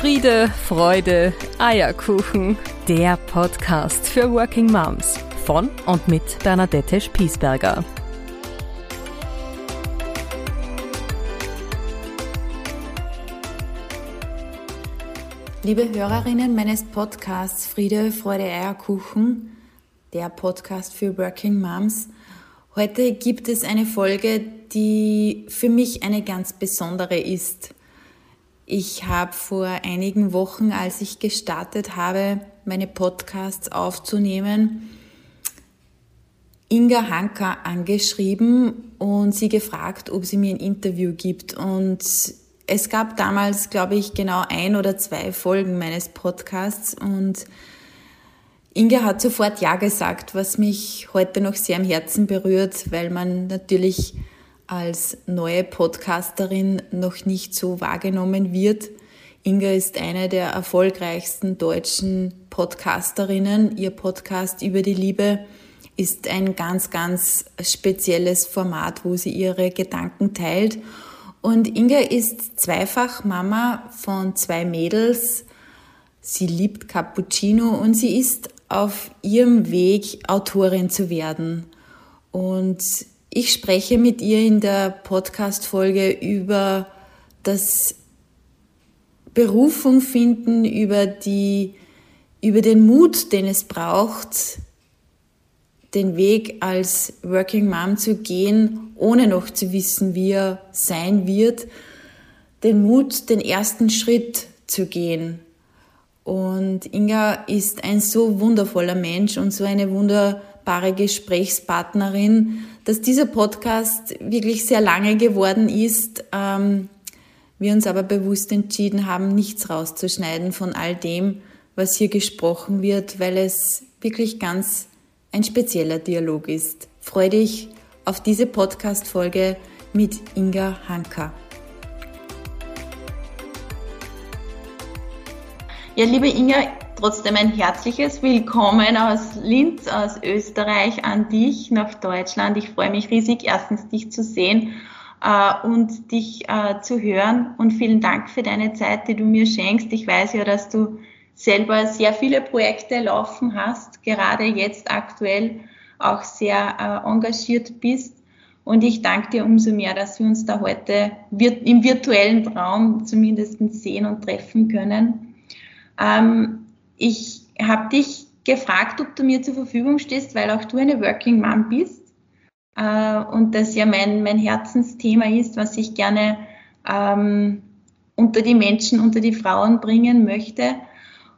Friede, Freude, Eierkuchen. Der Podcast für Working Moms von und mit Bernadette Spiesberger. Liebe Hörerinnen meines Podcasts Friede, Freude, Eierkuchen, der Podcast für Working Moms. Heute gibt es eine Folge, die für mich eine ganz besondere ist. Ich habe vor einigen Wochen, als ich gestartet habe, meine Podcasts aufzunehmen, Inga Hanka angeschrieben und sie gefragt, ob sie mir ein Interview gibt. Und es gab damals, glaube ich, genau ein oder zwei Folgen meines Podcasts und Inga hat sofort Ja gesagt, was mich heute noch sehr am Herzen berührt, weil man natürlich als neue Podcasterin noch nicht so wahrgenommen wird. Inga ist eine der erfolgreichsten deutschen Podcasterinnen. Ihr Podcast über die Liebe ist ein ganz, ganz spezielles Format, wo sie ihre Gedanken teilt. Und Inga ist zweifach Mama von zwei Mädels. Sie liebt Cappuccino und sie ist auf ihrem Weg, Autorin zu werden. Und ich spreche mit ihr in der Podcast-Folge über das Berufung finden, über die, über den Mut, den es braucht, den Weg als Working Mom zu gehen, ohne noch zu wissen, wie er sein wird, den Mut, den ersten Schritt zu gehen. Und Inga ist ein so wundervoller Mensch und so eine wunderbare Gesprächspartnerin, dass dieser Podcast wirklich sehr lange geworden ist. Ähm, wir uns aber bewusst entschieden haben, nichts rauszuschneiden von all dem, was hier gesprochen wird, weil es wirklich ganz ein spezieller Dialog ist. Freue dich auf diese Podcast-Folge mit Inga Hanka. Ja, liebe Inga, trotzdem ein herzliches Willkommen aus Linz, aus Österreich an dich nach Deutschland. Ich freue mich riesig, erstens dich zu sehen äh, und dich äh, zu hören. Und vielen Dank für deine Zeit, die du mir schenkst. Ich weiß ja, dass du selber sehr viele Projekte laufen hast, gerade jetzt aktuell auch sehr äh, engagiert bist. Und ich danke dir umso mehr, dass wir uns da heute im virtuellen Raum zumindest sehen und treffen können. Ähm, ich habe dich gefragt, ob du mir zur Verfügung stehst, weil auch du eine Working Mom bist äh, und das ja mein, mein Herzensthema ist, was ich gerne ähm, unter die Menschen, unter die Frauen bringen möchte.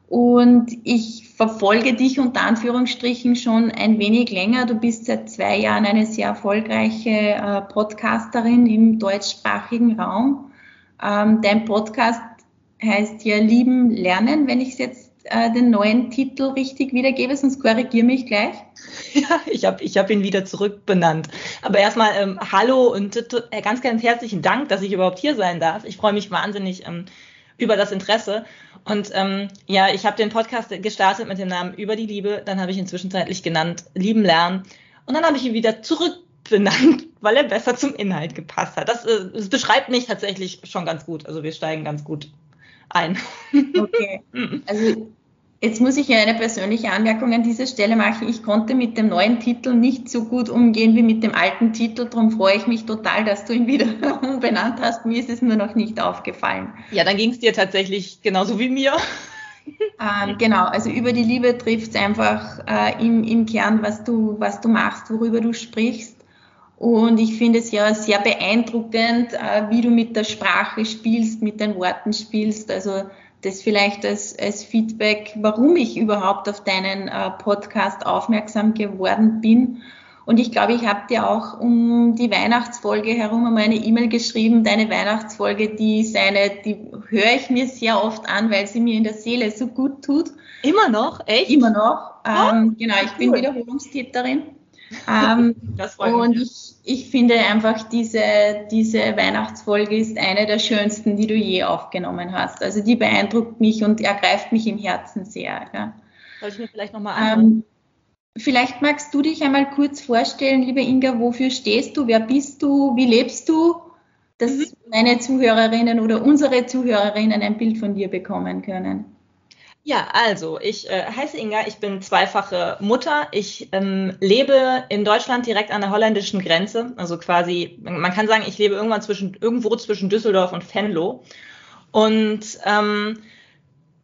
Und ich verfolge dich unter Anführungsstrichen schon ein wenig länger. Du bist seit zwei Jahren eine sehr erfolgreiche äh, Podcasterin im deutschsprachigen Raum. Ähm, dein Podcast heißt ja Lieben Lernen, wenn ich es jetzt äh, den neuen Titel richtig wiedergebe, sonst korrigiere mich gleich. Ja, ich habe ich hab ihn wieder zurückbenannt. Aber erstmal ähm, hallo und äh, ganz, ganz herzlichen Dank, dass ich überhaupt hier sein darf. Ich freue mich wahnsinnig ähm, über das Interesse. Und ähm, ja, ich habe den Podcast gestartet mit dem Namen Über die Liebe. Dann habe ich ihn zwischenzeitlich genannt Lieben Lernen. Und dann habe ich ihn wieder zurückbenannt, weil er besser zum Inhalt gepasst hat. Das, äh, das beschreibt mich tatsächlich schon ganz gut. Also wir steigen ganz gut ein. Okay. Also Jetzt muss ich ja eine persönliche Anmerkung an dieser Stelle machen. Ich konnte mit dem neuen Titel nicht so gut umgehen wie mit dem alten Titel. Darum freue ich mich total, dass du ihn wieder umbenannt hast. Mir ist es nur noch nicht aufgefallen. Ja, dann ging es dir tatsächlich genauso wie mir. Ähm, genau, also über die Liebe trifft es einfach äh, im, im Kern, was du, was du machst, worüber du sprichst. Und ich finde es ja sehr beeindruckend, äh, wie du mit der Sprache spielst, mit den Worten spielst. Also das vielleicht als, als Feedback, warum ich überhaupt auf deinen äh, Podcast aufmerksam geworden bin. Und ich glaube, ich habe dir auch um die Weihnachtsfolge herum einmal eine E-Mail geschrieben. Deine Weihnachtsfolge, die seine, die höre ich mir sehr oft an, weil sie mir in der Seele so gut tut. Immer noch? Echt? Immer noch. Ähm, oh, genau, ich cool. bin Wiederholungstäterin. Ähm, und ich, ich finde einfach, diese, diese Weihnachtsfolge ist eine der schönsten, die du je aufgenommen hast. Also die beeindruckt mich und ergreift mich im Herzen sehr. Ja. Soll ich mir vielleicht nochmal anschauen? Ähm, vielleicht magst du dich einmal kurz vorstellen, liebe Inga, wofür stehst du, wer bist du, wie lebst du? dass mhm. meine Zuhörerinnen oder unsere Zuhörerinnen ein Bild von dir bekommen können. Ja, also ich äh, heiße Inga, ich bin zweifache Mutter. Ich ähm, lebe in Deutschland direkt an der holländischen Grenze. Also quasi, man kann sagen, ich lebe irgendwann zwischen, irgendwo zwischen Düsseldorf und Venlo. Und ähm,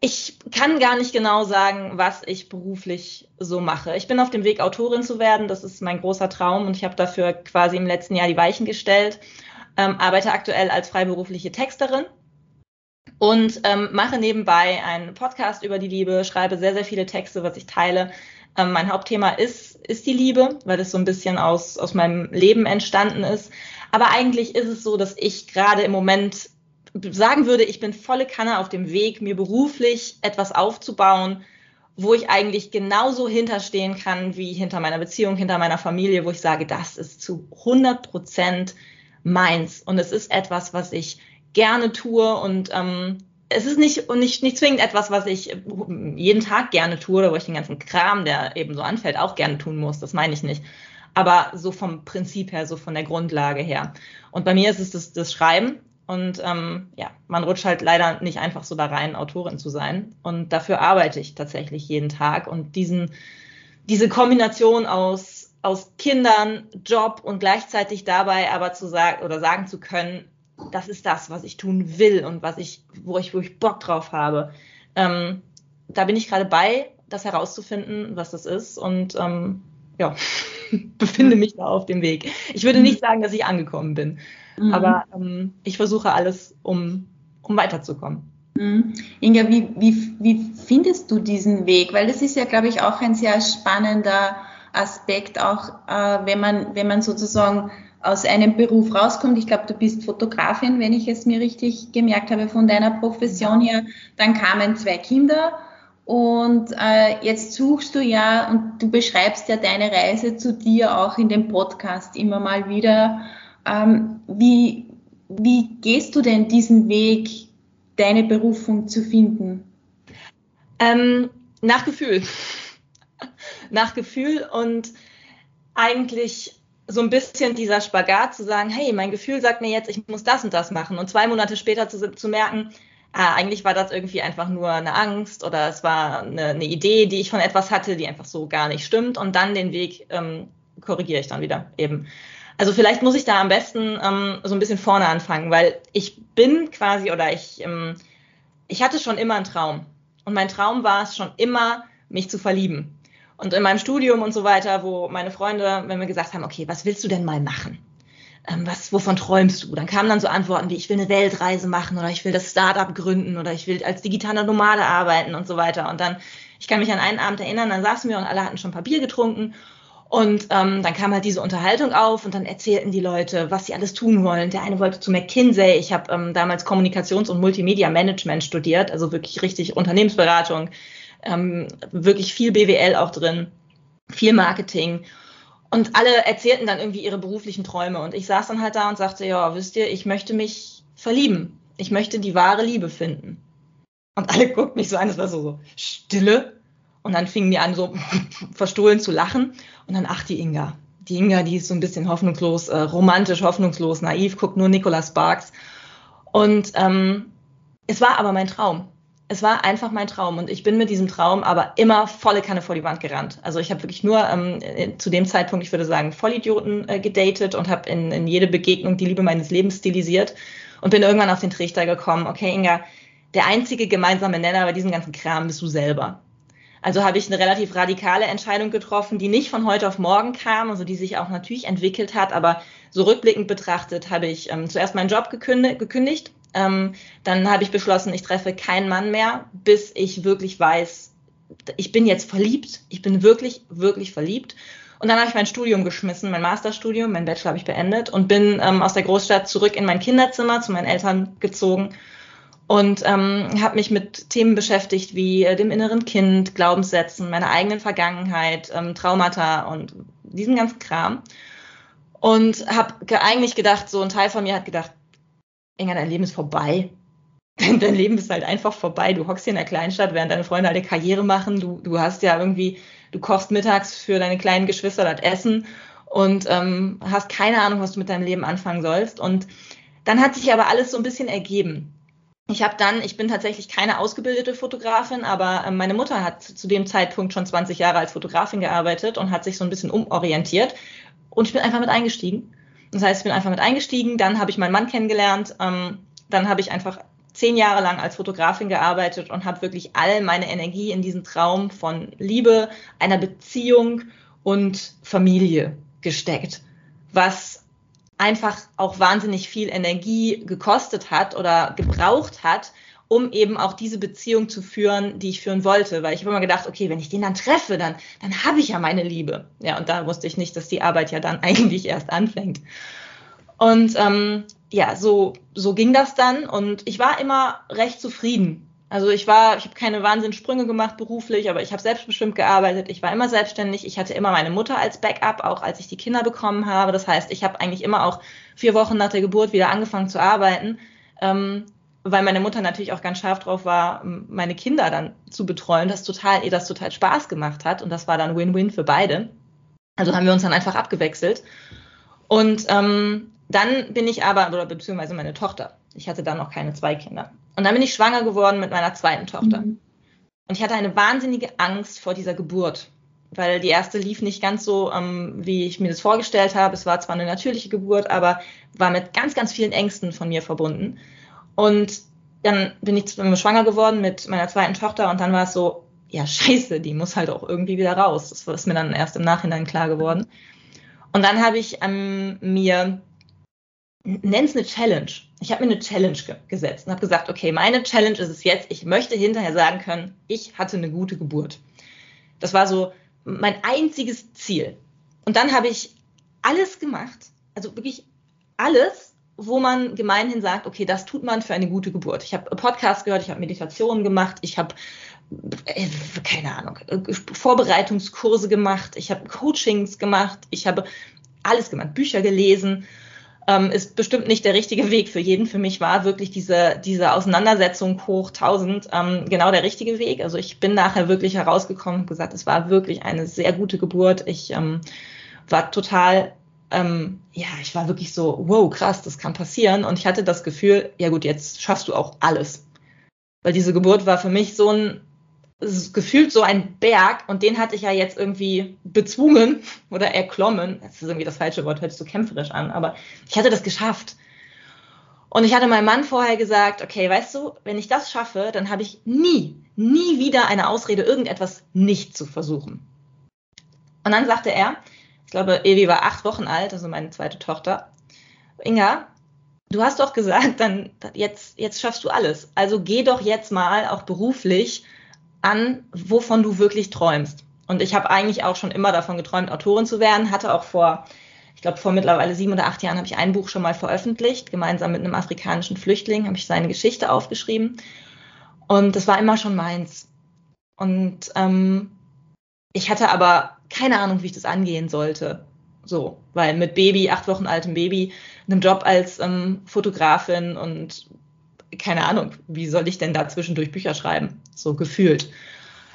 ich kann gar nicht genau sagen, was ich beruflich so mache. Ich bin auf dem Weg, Autorin zu werden. Das ist mein großer Traum und ich habe dafür quasi im letzten Jahr die Weichen gestellt. Ähm, arbeite aktuell als freiberufliche Texterin und ähm, mache nebenbei einen Podcast über die Liebe, schreibe sehr, sehr viele Texte, was ich teile. Ähm, mein Hauptthema ist, ist die Liebe, weil das so ein bisschen aus, aus meinem Leben entstanden ist. Aber eigentlich ist es so, dass ich gerade im Moment sagen würde, ich bin volle Kanne auf dem Weg, mir beruflich etwas aufzubauen, wo ich eigentlich genauso hinterstehen kann wie hinter meiner Beziehung, hinter meiner Familie, wo ich sage, das ist zu 100 Prozent meins. Und es ist etwas, was ich gerne tue und ähm, es ist nicht, nicht, nicht zwingend etwas, was ich jeden Tag gerne tue oder wo ich den ganzen Kram, der eben so anfällt, auch gerne tun muss. Das meine ich nicht. Aber so vom Prinzip her, so von der Grundlage her. Und bei mir ist es das, das Schreiben. Und ähm, ja, man rutscht halt leider nicht einfach so da rein, Autorin zu sein. Und dafür arbeite ich tatsächlich jeden Tag. Und diesen, diese Kombination aus, aus Kindern, Job und gleichzeitig dabei aber zu sagen oder sagen zu können, das ist das, was ich tun will und was ich, wo ich, wo ich Bock drauf habe. Ähm, da bin ich gerade bei, das herauszufinden, was das ist und ähm, ja, befinde mich da auf dem Weg. Ich würde nicht sagen, dass ich angekommen bin, mhm. aber ähm, ich versuche alles, um, um weiterzukommen. Mhm. Inga, wie, wie, wie findest du diesen Weg? Weil das ist ja, glaube ich, auch ein sehr spannender Aspekt, auch äh, wenn man, wenn man sozusagen aus einem Beruf rauskommt, ich glaube, du bist Fotografin, wenn ich es mir richtig gemerkt habe von deiner Profession her, dann kamen zwei Kinder und äh, jetzt suchst du ja und du beschreibst ja deine Reise zu dir auch in dem Podcast immer mal wieder. Ähm, wie, wie gehst du denn diesen Weg, deine Berufung zu finden? Ähm, nach Gefühl. nach Gefühl und eigentlich so ein bisschen dieser Spagat zu sagen, hey, mein Gefühl sagt mir jetzt, ich muss das und das machen. Und zwei Monate später zu, zu merken, ah, eigentlich war das irgendwie einfach nur eine Angst oder es war eine, eine, Idee, die ich von etwas hatte, die einfach so gar nicht stimmt. Und dann den Weg ähm, korrigiere ich dann wieder eben. Also vielleicht muss ich da am besten ähm, so ein bisschen vorne anfangen, weil ich bin quasi oder ich, ähm, ich hatte schon immer einen Traum. Und mein Traum war es schon immer, mich zu verlieben. Und in meinem Studium und so weiter, wo meine Freunde, wenn wir gesagt haben, okay, was willst du denn mal machen? Ähm, was, wovon träumst du? Dann kamen dann so Antworten wie, ich will eine Weltreise machen oder ich will das Startup gründen oder ich will als digitaler Nomade arbeiten und so weiter. Und dann, ich kann mich an einen Abend erinnern, dann saßen wir und alle hatten schon Papier getrunken und ähm, dann kam halt diese Unterhaltung auf und dann erzählten die Leute, was sie alles tun wollen. Der eine wollte zu McKinsey. Ich habe ähm, damals Kommunikations- und Multimedia-Management studiert, also wirklich richtig Unternehmensberatung ähm, wirklich viel BWL auch drin, viel Marketing. Und alle erzählten dann irgendwie ihre beruflichen Träume. Und ich saß dann halt da und sagte, ja, wisst ihr, ich möchte mich verlieben. Ich möchte die wahre Liebe finden. Und alle guckten mich so an, es war so, so Stille. Und dann fingen die an, so verstohlen zu lachen. Und dann, ach, die Inga. Die Inga, die ist so ein bisschen hoffnungslos, äh, romantisch, hoffnungslos, naiv, guckt nur Nicolas Sparks. Und ähm, es war aber mein Traum es war einfach mein Traum und ich bin mit diesem Traum aber immer volle Kanne vor die Wand gerannt. Also ich habe wirklich nur ähm, äh, zu dem Zeitpunkt, ich würde sagen, Vollidioten äh, gedatet und habe in, in jede Begegnung die Liebe meines Lebens stilisiert und bin irgendwann auf den Trichter gekommen, okay Inga, der einzige gemeinsame Nenner bei diesem ganzen Kram bist du selber. Also habe ich eine relativ radikale Entscheidung getroffen, die nicht von heute auf morgen kam, also die sich auch natürlich entwickelt hat, aber so rückblickend betrachtet habe ich ähm, zuerst meinen Job gekündigt, gekündigt ähm, dann habe ich beschlossen, ich treffe keinen Mann mehr, bis ich wirklich weiß, ich bin jetzt verliebt. Ich bin wirklich, wirklich verliebt. Und dann habe ich mein Studium geschmissen, mein Masterstudium, mein Bachelor habe ich beendet und bin ähm, aus der Großstadt zurück in mein Kinderzimmer zu meinen Eltern gezogen und ähm, habe mich mit Themen beschäftigt wie äh, dem inneren Kind, Glaubenssätzen, meiner eigenen Vergangenheit, ähm, Traumata und diesen ganzen Kram. Und habe eigentlich gedacht, so ein Teil von mir hat gedacht, Inga, dein Leben ist vorbei. Dein Leben ist halt einfach vorbei. Du hockst hier in der Kleinstadt, während deine Freunde alle Karriere machen. Du, du hast ja irgendwie, du kochst mittags für deine kleinen Geschwister das Essen und ähm, hast keine Ahnung, was du mit deinem Leben anfangen sollst. Und dann hat sich aber alles so ein bisschen ergeben. Ich habe dann, ich bin tatsächlich keine ausgebildete Fotografin, aber äh, meine Mutter hat zu dem Zeitpunkt schon 20 Jahre als Fotografin gearbeitet und hat sich so ein bisschen umorientiert und ich bin einfach mit eingestiegen. Das heißt, ich bin einfach mit eingestiegen, dann habe ich meinen Mann kennengelernt, ähm, dann habe ich einfach zehn Jahre lang als Fotografin gearbeitet und habe wirklich all meine Energie in diesen Traum von Liebe, einer Beziehung und Familie gesteckt, was einfach auch wahnsinnig viel Energie gekostet hat oder gebraucht hat, um eben auch diese Beziehung zu führen, die ich führen wollte. Weil ich habe immer gedacht, okay, wenn ich den dann treffe, dann, dann habe ich ja meine Liebe. Ja, und da wusste ich nicht, dass die Arbeit ja dann eigentlich erst anfängt. Und ähm, ja, so, so ging das dann. Und ich war immer recht zufrieden also ich war, ich habe keine Wahnsinnssprünge gemacht beruflich, aber ich habe selbstbestimmt gearbeitet. Ich war immer selbstständig. Ich hatte immer meine Mutter als Backup, auch als ich die Kinder bekommen habe. Das heißt, ich habe eigentlich immer auch vier Wochen nach der Geburt wieder angefangen zu arbeiten, ähm, weil meine Mutter natürlich auch ganz scharf drauf war, meine Kinder dann zu betreuen, das total, ihr das total Spaß gemacht hat und das war dann Win-Win für beide. Also haben wir uns dann einfach abgewechselt. Und ähm, dann bin ich aber, oder beziehungsweise meine Tochter. Ich hatte dann noch keine zwei Kinder. Und dann bin ich schwanger geworden mit meiner zweiten Tochter. Mhm. Und ich hatte eine wahnsinnige Angst vor dieser Geburt, weil die erste lief nicht ganz so, ähm, wie ich mir das vorgestellt habe. Es war zwar eine natürliche Geburt, aber war mit ganz, ganz vielen Ängsten von mir verbunden. Und dann bin ich schwanger geworden mit meiner zweiten Tochter und dann war es so, ja, scheiße, die muss halt auch irgendwie wieder raus. Das ist mir dann erst im Nachhinein klar geworden. Und dann habe ich ähm, mir nenn's eine Challenge. Ich habe mir eine Challenge ge gesetzt und habe gesagt, okay, meine Challenge ist es jetzt, ich möchte hinterher sagen können, ich hatte eine gute Geburt. Das war so mein einziges Ziel. Und dann habe ich alles gemacht, also wirklich alles, wo man gemeinhin sagt, okay, das tut man für eine gute Geburt. Ich habe Podcasts gehört, ich habe Meditationen gemacht, ich habe äh, keine Ahnung, Vorbereitungskurse gemacht, ich habe Coachings gemacht, ich habe alles gemacht, Bücher gelesen ähm, ist bestimmt nicht der richtige Weg für jeden. Für mich war wirklich diese, diese Auseinandersetzung hoch 1000 ähm, genau der richtige Weg. Also ich bin nachher wirklich herausgekommen und gesagt, es war wirklich eine sehr gute Geburt. Ich ähm, war total, ähm, ja, ich war wirklich so, wow, krass, das kann passieren. Und ich hatte das Gefühl, ja gut, jetzt schaffst du auch alles. Weil diese Geburt war für mich so ein gefühlt so ein Berg und den hatte ich ja jetzt irgendwie bezwungen oder erklommen. Das ist irgendwie das falsche Wort, hört sich so kämpferisch an, aber ich hatte das geschafft. Und ich hatte meinem Mann vorher gesagt, okay, weißt du, wenn ich das schaffe, dann habe ich nie, nie wieder eine Ausrede, irgendetwas nicht zu versuchen. Und dann sagte er, ich glaube, Evi war acht Wochen alt, also meine zweite Tochter, Inga, du hast doch gesagt, dann jetzt, jetzt schaffst du alles. Also geh doch jetzt mal auch beruflich an, wovon du wirklich träumst. Und ich habe eigentlich auch schon immer davon geträumt, Autorin zu werden, hatte auch vor, ich glaube, vor mittlerweile sieben oder acht Jahren habe ich ein Buch schon mal veröffentlicht. Gemeinsam mit einem afrikanischen Flüchtling habe ich seine Geschichte aufgeschrieben. Und das war immer schon meins. Und ähm, ich hatte aber keine Ahnung, wie ich das angehen sollte. So, weil mit Baby, acht Wochen altem Baby, einem Job als ähm, Fotografin und keine Ahnung, wie soll ich denn da zwischendurch Bücher schreiben? So gefühlt.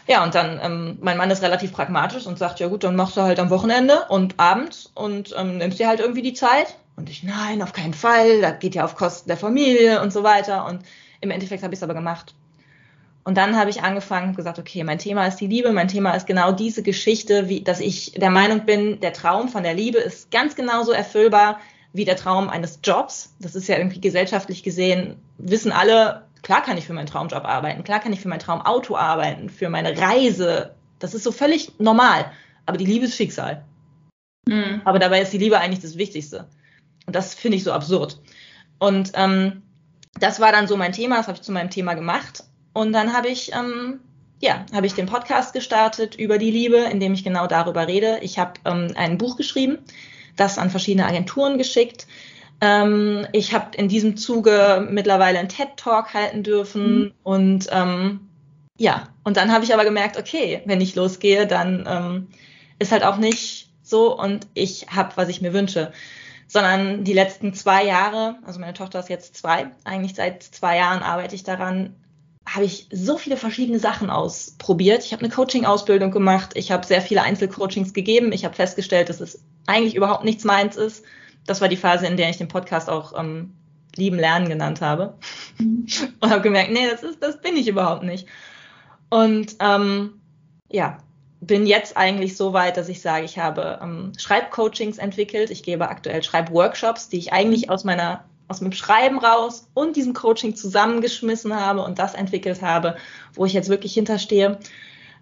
Ja, und dann, ähm, mein Mann ist relativ pragmatisch und sagt, ja gut, dann machst du halt am Wochenende und abends und ähm, nimmst dir halt irgendwie die Zeit. Und ich, nein, auf keinen Fall, das geht ja auf Kosten der Familie und so weiter. Und im Endeffekt habe ich es aber gemacht. Und dann habe ich angefangen und gesagt, okay, mein Thema ist die Liebe, mein Thema ist genau diese Geschichte, wie, dass ich der Meinung bin, der Traum von der Liebe ist ganz genauso erfüllbar wie der Traum eines Jobs. Das ist ja irgendwie gesellschaftlich gesehen, wissen alle, klar kann ich für meinen Traumjob arbeiten, klar kann ich für mein Traumauto arbeiten, für meine Reise. Das ist so völlig normal. Aber die Liebe ist Schicksal. Mhm. Aber dabei ist die Liebe eigentlich das Wichtigste. Und das finde ich so absurd. Und ähm, das war dann so mein Thema, das habe ich zu meinem Thema gemacht. Und dann habe ich, ähm, ja, habe ich den Podcast gestartet über die Liebe, in dem ich genau darüber rede. Ich habe ähm, ein Buch geschrieben, das an verschiedene Agenturen geschickt. Ähm, ich habe in diesem Zuge mittlerweile einen TED-Talk halten dürfen mhm. und ähm, ja, und dann habe ich aber gemerkt, okay, wenn ich losgehe, dann ähm, ist halt auch nicht so und ich habe, was ich mir wünsche. Sondern die letzten zwei Jahre, also meine Tochter ist jetzt zwei, eigentlich seit zwei Jahren arbeite ich daran, habe ich so viele verschiedene Sachen ausprobiert. Ich habe eine Coaching-Ausbildung gemacht, ich habe sehr viele Einzelcoachings gegeben, ich habe festgestellt, dass es eigentlich überhaupt nichts meins ist. Das war die Phase, in der ich den Podcast auch ähm, lieben Lernen genannt habe. Mhm. Und habe gemerkt, nee, das ist, das bin ich überhaupt nicht. Und ähm, ja, bin jetzt eigentlich so weit, dass ich sage, ich habe ähm, Schreibcoachings entwickelt. Ich gebe aktuell Schreibworkshops, die ich eigentlich aus meiner aus dem Schreiben raus und diesem Coaching zusammengeschmissen habe und das entwickelt habe, wo ich jetzt wirklich hinterstehe.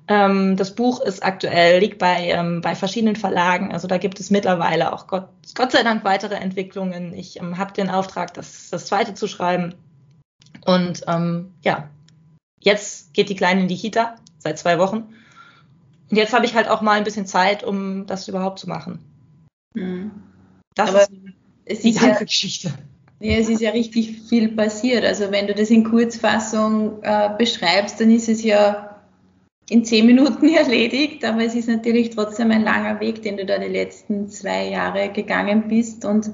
Ähm, das Buch ist aktuell, liegt bei, ähm, bei verschiedenen Verlagen. Also da gibt es mittlerweile auch Gott, Gott sei Dank weitere Entwicklungen. Ich ähm, habe den Auftrag, das, das zweite zu schreiben. Und ähm, ja, jetzt geht die Kleine in die Kita seit zwei Wochen. Und jetzt habe ich halt auch mal ein bisschen Zeit, um das überhaupt zu machen. Mhm. Das Aber ist die ganze ja, Geschichte. Ja, es ist ja richtig viel passiert. Also wenn du das in Kurzfassung äh, beschreibst, dann ist es ja in zehn Minuten erledigt, aber es ist natürlich trotzdem ein langer Weg, den du da die letzten zwei Jahre gegangen bist. Und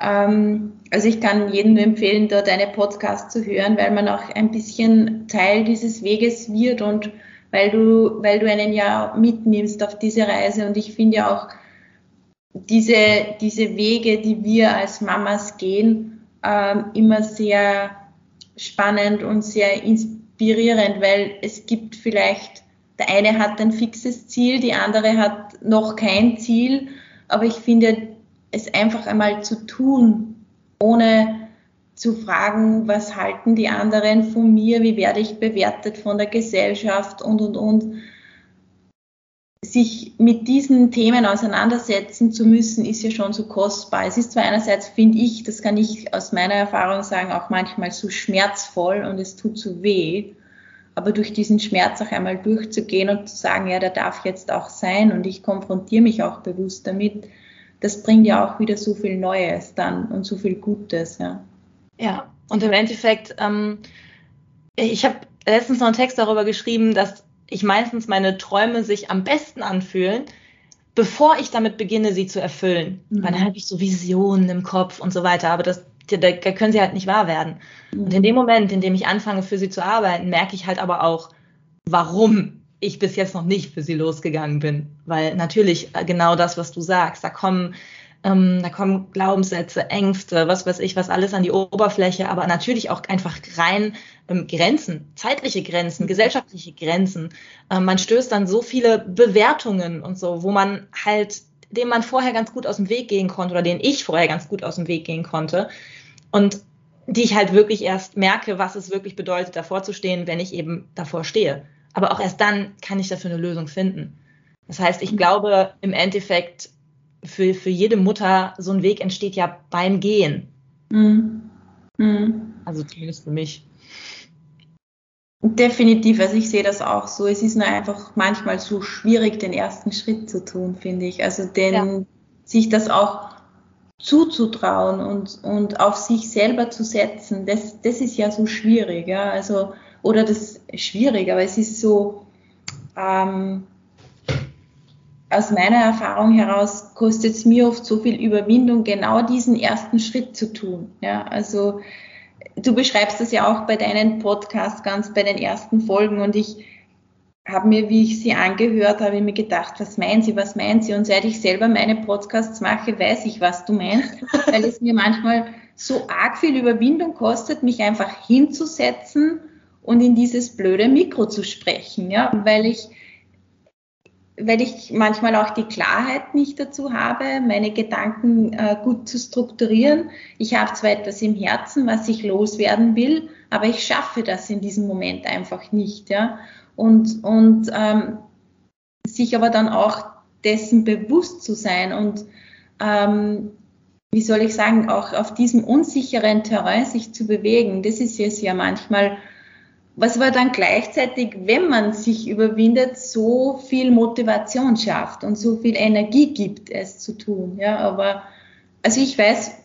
ähm, also ich kann jedem nur empfehlen, da deine Podcasts zu hören, weil man auch ein bisschen Teil dieses Weges wird und weil du, weil du einen ja mitnimmst auf diese Reise. Und ich finde ja auch diese, diese Wege, die wir als Mamas gehen, ähm, immer sehr spannend und sehr inspirierend, weil es gibt vielleicht, der eine hat ein fixes Ziel, die andere hat noch kein Ziel, aber ich finde, es einfach einmal zu tun, ohne zu fragen, was halten die anderen von mir, wie werde ich bewertet von der Gesellschaft und, und, und. Sich mit diesen Themen auseinandersetzen zu müssen, ist ja schon so kostbar. Es ist zwar einerseits, finde ich, das kann ich aus meiner Erfahrung sagen, auch manchmal so schmerzvoll und es tut so weh, aber durch diesen Schmerz auch einmal durchzugehen und zu sagen, ja, der darf jetzt auch sein und ich konfrontiere mich auch bewusst damit, das bringt ja auch wieder so viel Neues dann und so viel Gutes, ja. Ja, und im Endeffekt, ähm, ich habe letztens noch einen Text darüber geschrieben, dass ich meistens meine Träume sich am besten anfühlen, bevor ich damit beginne, sie zu erfüllen. Mhm. Weil dann habe ich so Visionen im Kopf und so weiter, aber das, da, können sie halt nicht wahr werden. Mhm. Und in dem Moment, in dem ich anfange, für sie zu arbeiten, merke ich halt aber auch, warum ich bis jetzt noch nicht für sie losgegangen bin. Weil natürlich äh, genau das, was du sagst, da kommen ähm, da kommen Glaubenssätze, Ängste, was weiß ich, was alles an die Oberfläche, aber natürlich auch einfach rein ähm, Grenzen, zeitliche Grenzen, mhm. gesellschaftliche Grenzen. Ähm, man stößt dann so viele Bewertungen und so, wo man halt, dem man vorher ganz gut aus dem Weg gehen konnte oder den ich vorher ganz gut aus dem Weg gehen konnte. Und die ich halt wirklich erst merke, was es wirklich bedeutet, davor zu stehen, wenn ich eben davor stehe. Aber auch erst dann kann ich dafür eine Lösung finden. Das heißt, ich mhm. glaube, im Endeffekt für, für jede Mutter so ein Weg entsteht ja beim Gehen. Mhm. Mhm. Also zumindest für mich. Definitiv, also ich sehe das auch so. Es ist nur einfach manchmal so schwierig, den ersten Schritt zu tun, finde ich. Also den, ja. sich das auch zuzutrauen und, und auf sich selber zu setzen, das, das ist ja so schwierig, ja. Also, oder das ist schwierig, aber es ist so, ähm, aus meiner Erfahrung heraus kostet es mir oft so viel Überwindung, genau diesen ersten Schritt zu tun. Ja, also du beschreibst das ja auch bei deinen Podcasts ganz bei den ersten Folgen und ich habe mir, wie ich sie angehört habe, mir gedacht, was meinen Sie, was meinen Sie? Und seit ich selber meine Podcasts mache, weiß ich, was du meinst, weil es mir manchmal so arg viel Überwindung kostet, mich einfach hinzusetzen und in dieses blöde Mikro zu sprechen, ja, weil ich weil ich manchmal auch die Klarheit nicht dazu habe, meine Gedanken äh, gut zu strukturieren. Ich habe zwar etwas im Herzen, was ich loswerden will, aber ich schaffe das in diesem Moment einfach nicht. Ja? Und, und ähm, sich aber dann auch dessen bewusst zu sein und ähm, wie soll ich sagen, auch auf diesem unsicheren Terrain sich zu bewegen, das ist es ja manchmal was aber dann gleichzeitig, wenn man sich überwindet, so viel Motivation schafft und so viel Energie gibt, es zu tun. Ja, aber also ich weiß,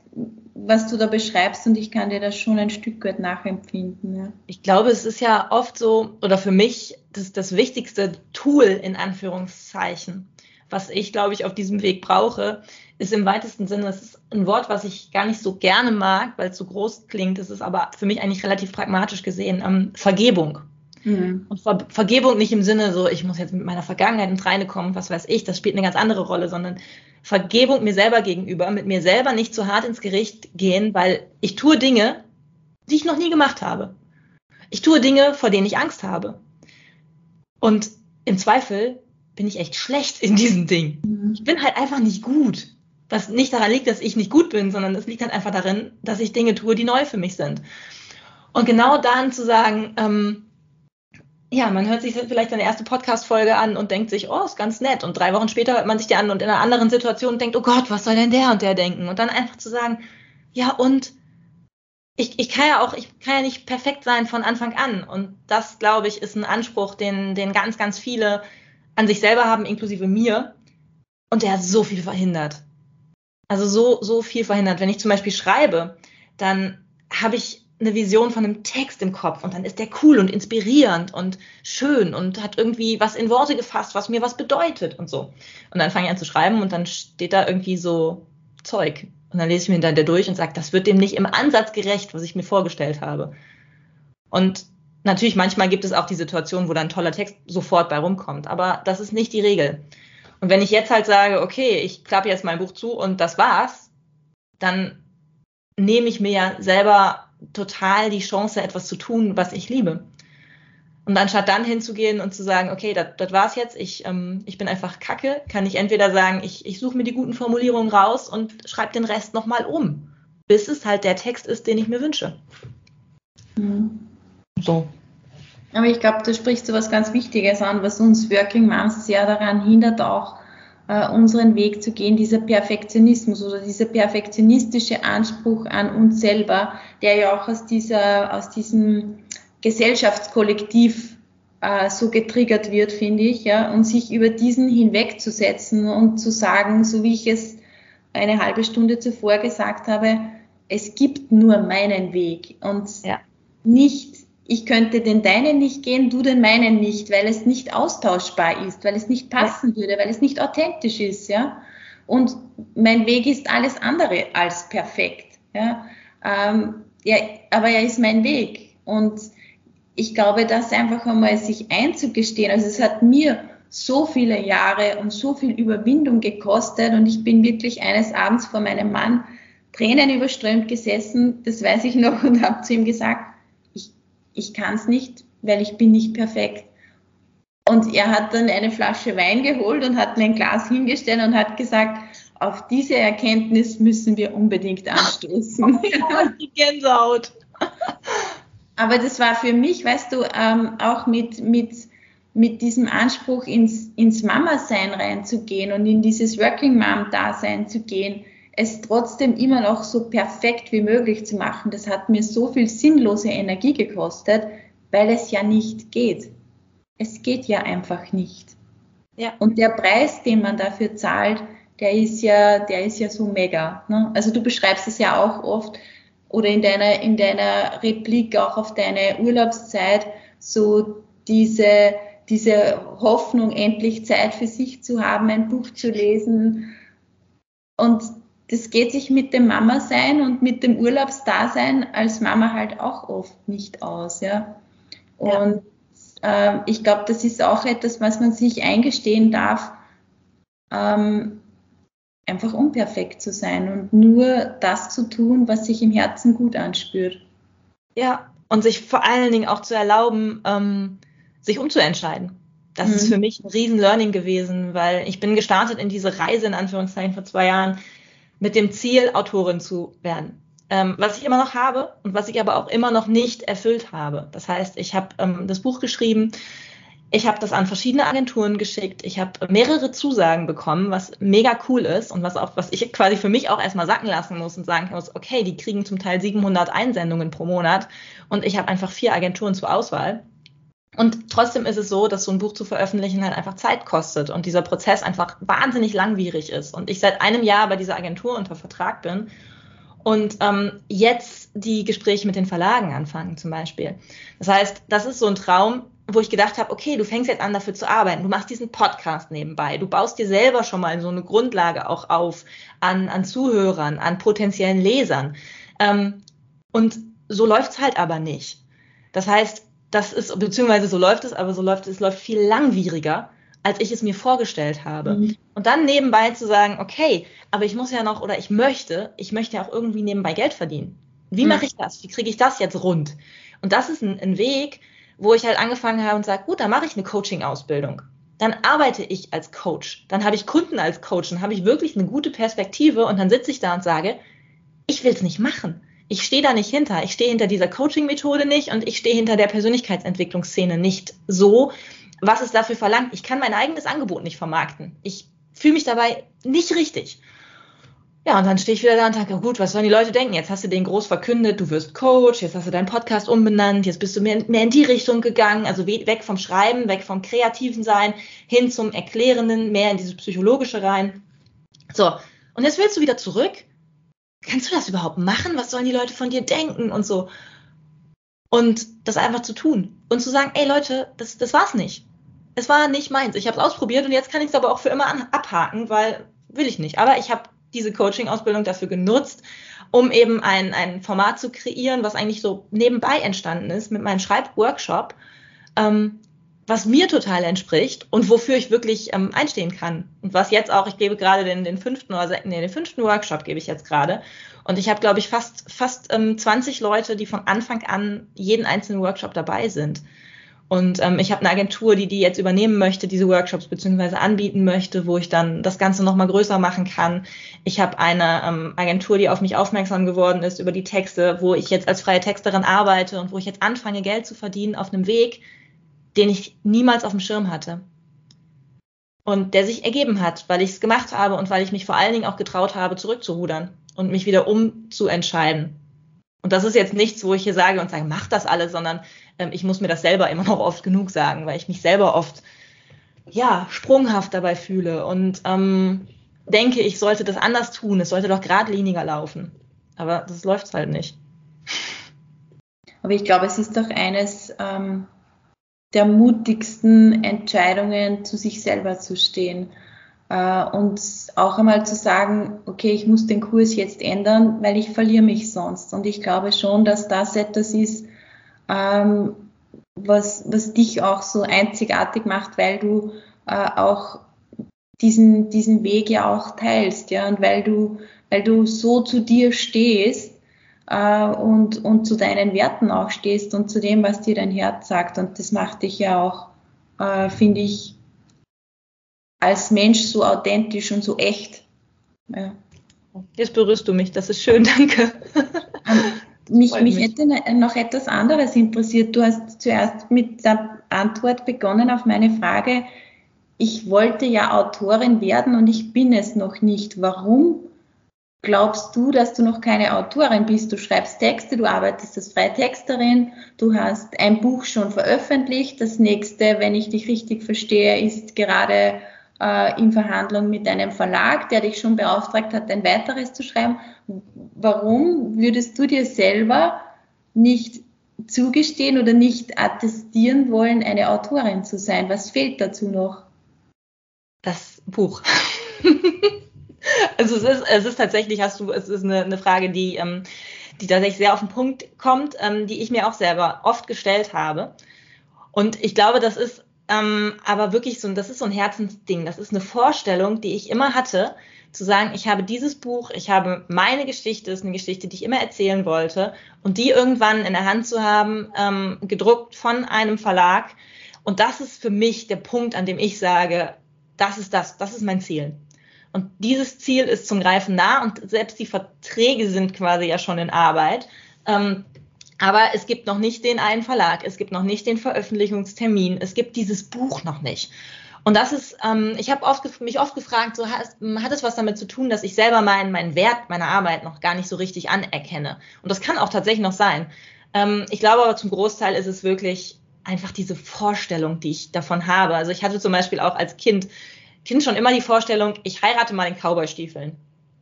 was du da beschreibst und ich kann dir das schon ein Stück weit nachempfinden. Ja. Ich glaube, es ist ja oft so, oder für mich das, das wichtigste Tool in Anführungszeichen, was ich, glaube ich, auf diesem Weg brauche, ist im weitesten Sinne, es ist ein Wort, was ich gar nicht so gerne mag, weil es so groß klingt. Es ist aber für mich eigentlich relativ pragmatisch gesehen ähm, Vergebung. Mhm. Und Ver Vergebung nicht im Sinne so, ich muss jetzt mit meiner Vergangenheit ins Reine kommen, was weiß ich, das spielt eine ganz andere Rolle, sondern Vergebung mir selber gegenüber, mit mir selber nicht zu hart ins Gericht gehen, weil ich tue Dinge, die ich noch nie gemacht habe. Ich tue Dinge, vor denen ich Angst habe. Und im Zweifel bin ich echt schlecht in diesen Dingen. Mhm. Ich bin halt einfach nicht gut. Was nicht daran liegt, dass ich nicht gut bin, sondern es liegt halt einfach darin, dass ich Dinge tue, die neu für mich sind. Und genau dann zu sagen, ähm, ja, man hört sich vielleicht seine erste Podcast-Folge an und denkt sich, oh, ist ganz nett. Und drei Wochen später hört man sich die an und in einer anderen Situation denkt, oh Gott, was soll denn der und der denken? Und dann einfach zu sagen, ja, und ich, ich kann ja auch, ich kann ja nicht perfekt sein von Anfang an. Und das, glaube ich, ist ein Anspruch, den, den ganz, ganz viele an sich selber haben, inklusive mir. Und der so viel verhindert. Also so, so viel verhindert. Wenn ich zum Beispiel schreibe, dann habe ich eine Vision von einem Text im Kopf und dann ist der cool und inspirierend und schön und hat irgendwie was in Worte gefasst, was mir was bedeutet und so. Und dann fange ich an zu schreiben und dann steht da irgendwie so Zeug. Und dann lese ich mir hinterher durch und sage, das wird dem nicht im Ansatz gerecht, was ich mir vorgestellt habe. Und natürlich, manchmal gibt es auch die Situation, wo dann toller Text sofort bei rumkommt, aber das ist nicht die Regel. Und wenn ich jetzt halt sage, okay, ich klappe jetzt mein Buch zu und das war's, dann nehme ich mir ja selber total die Chance, etwas zu tun, was ich liebe. Und anstatt dann hinzugehen und zu sagen, okay, das war's jetzt, ich, ähm, ich bin einfach kacke, kann ich entweder sagen, ich, ich suche mir die guten Formulierungen raus und schreibe den Rest nochmal um, bis es halt der Text ist, den ich mir wünsche. Mhm. So. Aber ich glaube, da sprichst du was ganz Wichtiges an, was uns Working Moms sehr daran hindert, auch äh, unseren Weg zu gehen, dieser Perfektionismus oder dieser perfektionistische Anspruch an uns selber, der ja auch aus dieser, aus diesem Gesellschaftskollektiv äh, so getriggert wird, finde ich, ja, und sich über diesen hinwegzusetzen und zu sagen, so wie ich es eine halbe Stunde zuvor gesagt habe, es gibt nur meinen Weg und ja. nicht ich könnte den deinen nicht gehen, du den meinen nicht, weil es nicht austauschbar ist, weil es nicht passen würde, weil es nicht authentisch ist, ja. Und mein Weg ist alles andere als perfekt, ja. Ähm, ja, aber er ist mein Weg. Und ich glaube, das einfach einmal sich einzugestehen, also es hat mir so viele Jahre und so viel Überwindung gekostet und ich bin wirklich eines Abends vor meinem Mann Tränen überströmt gesessen, das weiß ich noch, und habe zu ihm gesagt, ich kann es nicht, weil ich bin nicht perfekt. Und er hat dann eine Flasche Wein geholt und hat mir ein Glas hingestellt und hat gesagt, auf diese Erkenntnis müssen wir unbedingt anstoßen. Gänsehaut. Aber das war für mich, weißt du, ähm, auch mit, mit, mit diesem Anspruch ins, ins Mama-Sein reinzugehen und in dieses Working Mom-Dasein zu gehen, es trotzdem immer noch so perfekt wie möglich zu machen, das hat mir so viel sinnlose Energie gekostet, weil es ja nicht geht. Es geht ja einfach nicht. Ja. Und der Preis, den man dafür zahlt, der ist ja, der ist ja so mega. Ne? Also du beschreibst es ja auch oft oder in deiner, in deiner Replik auch auf deine Urlaubszeit so diese, diese Hoffnung, endlich Zeit für sich zu haben, ein Buch zu lesen. Und das geht sich mit dem Mama-Sein und mit dem Urlaubsdasein als Mama halt auch oft nicht aus, ja. Und ja. äh, ich glaube, das ist auch etwas, was man sich eingestehen darf, ähm, einfach unperfekt zu sein und nur das zu tun, was sich im Herzen gut anspürt. Ja, und sich vor allen Dingen auch zu erlauben, ähm, sich umzuentscheiden. Das mhm. ist für mich ein riesen Learning gewesen, weil ich bin gestartet in diese Reise in Anführungszeichen vor zwei Jahren mit dem Ziel, Autorin zu werden. Ähm, was ich immer noch habe und was ich aber auch immer noch nicht erfüllt habe. Das heißt, ich habe ähm, das Buch geschrieben, ich habe das an verschiedene Agenturen geschickt, ich habe mehrere Zusagen bekommen, was mega cool ist und was auch, was ich quasi für mich auch erstmal sacken lassen muss und sagen muss, okay, die kriegen zum Teil 700 Einsendungen pro Monat und ich habe einfach vier Agenturen zur Auswahl. Und trotzdem ist es so, dass so ein Buch zu veröffentlichen halt einfach Zeit kostet und dieser Prozess einfach wahnsinnig langwierig ist. Und ich seit einem Jahr bei dieser Agentur unter Vertrag bin und ähm, jetzt die Gespräche mit den Verlagen anfangen zum Beispiel. Das heißt, das ist so ein Traum, wo ich gedacht habe, okay, du fängst jetzt an dafür zu arbeiten, du machst diesen Podcast nebenbei, du baust dir selber schon mal so eine Grundlage auch auf an, an Zuhörern, an potenziellen Lesern. Ähm, und so läuft's halt aber nicht. Das heißt, das ist, beziehungsweise so läuft es, aber so läuft es, läuft viel langwieriger. als ich es mir vorgestellt habe. Mhm. Und dann nebenbei zu sagen, okay, aber ich muss ja noch oder ich möchte, ich möchte ja auch irgendwie nebenbei Geld verdienen. Wie mhm. mache ich das? Wie kriege ich das jetzt rund? Und das ist ein, ein Weg, wo ich halt angefangen habe und sage, gut, dann mache ich eine Coaching-Ausbildung. Dann arbeite ich als Coach. Dann habe ich Kunden als Coach. Dann habe ich wirklich eine gute Perspektive und dann sitze ich da und sage, ich will es nicht machen. Ich stehe da nicht hinter. Ich stehe hinter dieser Coaching-Methode nicht und ich stehe hinter der Persönlichkeitsentwicklungsszene nicht so, was es dafür verlangt. Ich kann mein eigenes Angebot nicht vermarkten. Ich fühle mich dabei nicht richtig. Ja, und dann stehe ich wieder da und denke, gut, was sollen die Leute denken? Jetzt hast du den groß verkündet, du wirst Coach, jetzt hast du deinen Podcast umbenannt, jetzt bist du mehr, mehr in die Richtung gegangen, also weg vom Schreiben, weg vom kreativen Sein, hin zum Erklärenden, mehr in dieses Psychologische rein. So, und jetzt willst du wieder zurück. Kannst du das überhaupt machen? Was sollen die Leute von dir denken und so? Und das einfach zu tun und zu sagen, ey Leute, das, das war's nicht. Es war nicht meins. Ich habe es ausprobiert und jetzt kann ich es aber auch für immer an, abhaken, weil will ich nicht. Aber ich habe diese Coaching-Ausbildung dafür genutzt, um eben ein, ein Format zu kreieren, was eigentlich so nebenbei entstanden ist mit meinem Schreibworkshop, ähm, was mir total entspricht und wofür ich wirklich ähm, einstehen kann. Und was jetzt auch, ich gebe gerade den, den fünften oder nee, den fünften Workshop gebe ich jetzt gerade. Und ich habe, glaube ich, fast, fast ähm, 20 Leute, die von Anfang an jeden einzelnen Workshop dabei sind. Und ähm, ich habe eine Agentur, die die jetzt übernehmen möchte, diese Workshops beziehungsweise anbieten möchte, wo ich dann das Ganze nochmal größer machen kann. Ich habe eine ähm, Agentur, die auf mich aufmerksam geworden ist über die Texte, wo ich jetzt als freie Texterin arbeite und wo ich jetzt anfange, Geld zu verdienen auf einem Weg, den ich niemals auf dem Schirm hatte. Und der sich ergeben hat, weil ich es gemacht habe und weil ich mich vor allen Dingen auch getraut habe, zurückzurudern und mich wieder umzuentscheiden. Und das ist jetzt nichts, wo ich hier sage und sage, mach das alles, sondern ähm, ich muss mir das selber immer noch oft genug sagen, weil ich mich selber oft ja sprunghaft dabei fühle und ähm, denke, ich sollte das anders tun. Es sollte doch geradliniger laufen. Aber das läuft halt nicht. Aber ich glaube, es ist doch eines ähm, der mutigsten Entscheidungen, zu sich selber zu stehen äh, und auch einmal zu sagen, okay, ich muss den Kurs jetzt ändern, weil ich verliere mich sonst. Und ich glaube schon, dass das etwas ist, ähm, was, was dich auch so einzigartig macht, weil du äh, auch diesen, diesen Weg ja auch teilst, ja, und weil du, weil du so zu dir stehst äh, und, und zu deinen Werten auch stehst und zu dem, was dir dein Herz sagt. Und das macht dich ja auch, äh, finde ich, als Mensch so authentisch und so echt. Ja. Jetzt berührst du mich, das ist schön, danke. mich, mich, mich hätte noch etwas anderes interessiert. Du hast zuerst mit der Antwort begonnen auf meine Frage, ich wollte ja Autorin werden und ich bin es noch nicht. Warum glaubst du, dass du noch keine Autorin bist? Du schreibst Texte, du arbeitest als Freitexterin, du hast ein Buch schon veröffentlicht. Das nächste, wenn ich dich richtig verstehe, ist gerade äh, in Verhandlung mit einem Verlag, der dich schon beauftragt hat, ein weiteres zu schreiben. Warum würdest du dir selber nicht zugestehen oder nicht attestieren wollen, eine Autorin zu sein? Was fehlt dazu noch? Das Buch. also es ist, es ist tatsächlich, hast du, es ist eine, eine Frage, die, ähm, die tatsächlich sehr auf den Punkt kommt, ähm, die ich mir auch selber oft gestellt habe. Und ich glaube, das ist ähm, aber wirklich so, das ist so ein Herzensding. Das ist eine Vorstellung, die ich immer hatte, zu sagen, ich habe dieses Buch, ich habe meine Geschichte, ist eine Geschichte, die ich immer erzählen wollte und die irgendwann in der Hand zu haben, ähm, gedruckt von einem Verlag. Und das ist für mich der Punkt, an dem ich sage, das ist das, das ist mein Ziel. Und dieses Ziel ist zum Greifen nah und selbst die Verträge sind quasi ja schon in Arbeit. Ähm, aber es gibt noch nicht den einen Verlag, es gibt noch nicht den Veröffentlichungstermin, es gibt dieses Buch noch nicht. Und das ist, ähm, ich habe oft, mich oft gefragt, so hat, hat es was damit zu tun, dass ich selber meinen, meinen Wert meiner Arbeit noch gar nicht so richtig anerkenne. Und das kann auch tatsächlich noch sein. Ähm, ich glaube aber zum Großteil ist es wirklich einfach diese Vorstellung, die ich davon habe. Also ich hatte zum Beispiel auch als Kind, Kind schon immer die Vorstellung, ich heirate mal in Cowboy-Stiefeln.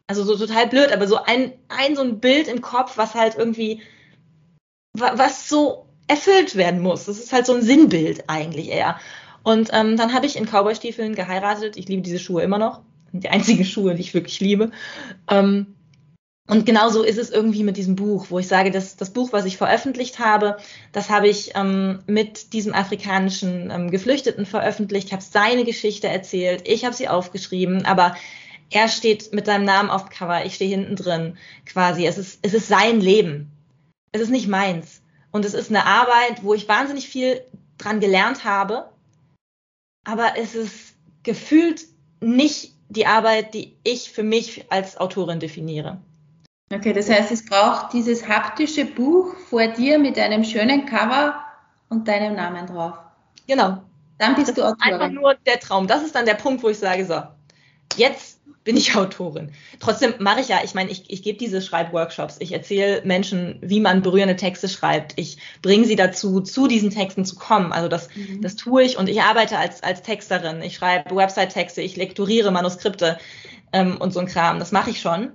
Also so total blöd, aber so ein, ein so ein Bild im Kopf, was halt irgendwie was so erfüllt werden muss. Das ist halt so ein Sinnbild eigentlich eher. Und ähm, dann habe ich in Cowboystiefeln geheiratet. Ich liebe diese Schuhe immer noch. Die einzigen Schuhe, die ich wirklich liebe. Ähm, Und genauso ist es irgendwie mit diesem Buch, wo ich sage, dass das Buch, was ich veröffentlicht habe, das habe ich ähm, mit diesem afrikanischen ähm, Geflüchteten veröffentlicht, ich habe seine Geschichte erzählt, ich habe sie aufgeschrieben, aber er steht mit seinem Namen auf dem Cover, ich stehe hinten drin quasi. Es ist, es ist sein Leben. Es ist nicht meins. Und es ist eine Arbeit, wo ich wahnsinnig viel dran gelernt habe, aber es ist gefühlt nicht die Arbeit, die ich für mich als Autorin definiere. Okay, das heißt, es braucht dieses haptische Buch vor dir mit einem schönen Cover und deinem Namen drauf. Genau. Dann bist das du Autorin. Einfach nur der Traum. Das ist dann der Punkt, wo ich sage, so, jetzt bin ich Autorin. Trotzdem mache ich ja, ich meine, ich, ich gebe diese Schreibworkshops. Ich erzähle Menschen, wie man berührende Texte schreibt. Ich bringe sie dazu, zu diesen Texten zu kommen. Also das, mhm. das tue ich und ich arbeite als, als Texterin. Ich schreibe Website-Texte, ich lektoriere Manuskripte ähm, und so ein Kram. Das mache ich schon.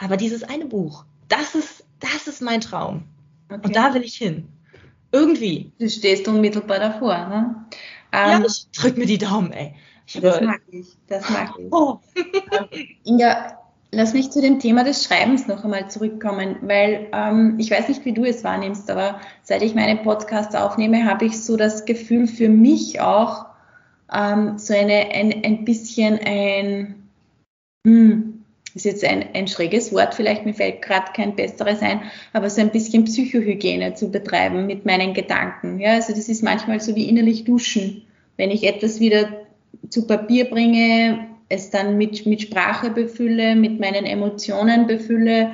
Aber dieses eine Buch, das ist, das ist mein Traum. Okay. Und da will ich hin. Irgendwie. Du stehst unmittelbar davor, ne? ja, ähm, ich drück mir die Daumen, ey. Ich das mag ich, das mag ich. Oh. Ähm, Inga, lass mich zu dem Thema des Schreibens noch einmal zurückkommen, weil ähm, ich weiß nicht, wie du es wahrnimmst, aber seit ich meine Podcasts aufnehme, habe ich so das Gefühl für mich auch ähm, so eine, ein, ein bisschen ein, hm, ist jetzt ein, ein schräges Wort, vielleicht mir fällt gerade kein besseres ein, aber so ein bisschen Psychohygiene zu betreiben mit meinen Gedanken. Ja, also das ist manchmal so wie innerlich duschen. Wenn ich etwas wieder zu Papier bringe, es dann mit, mit Sprache befülle, mit meinen Emotionen befülle,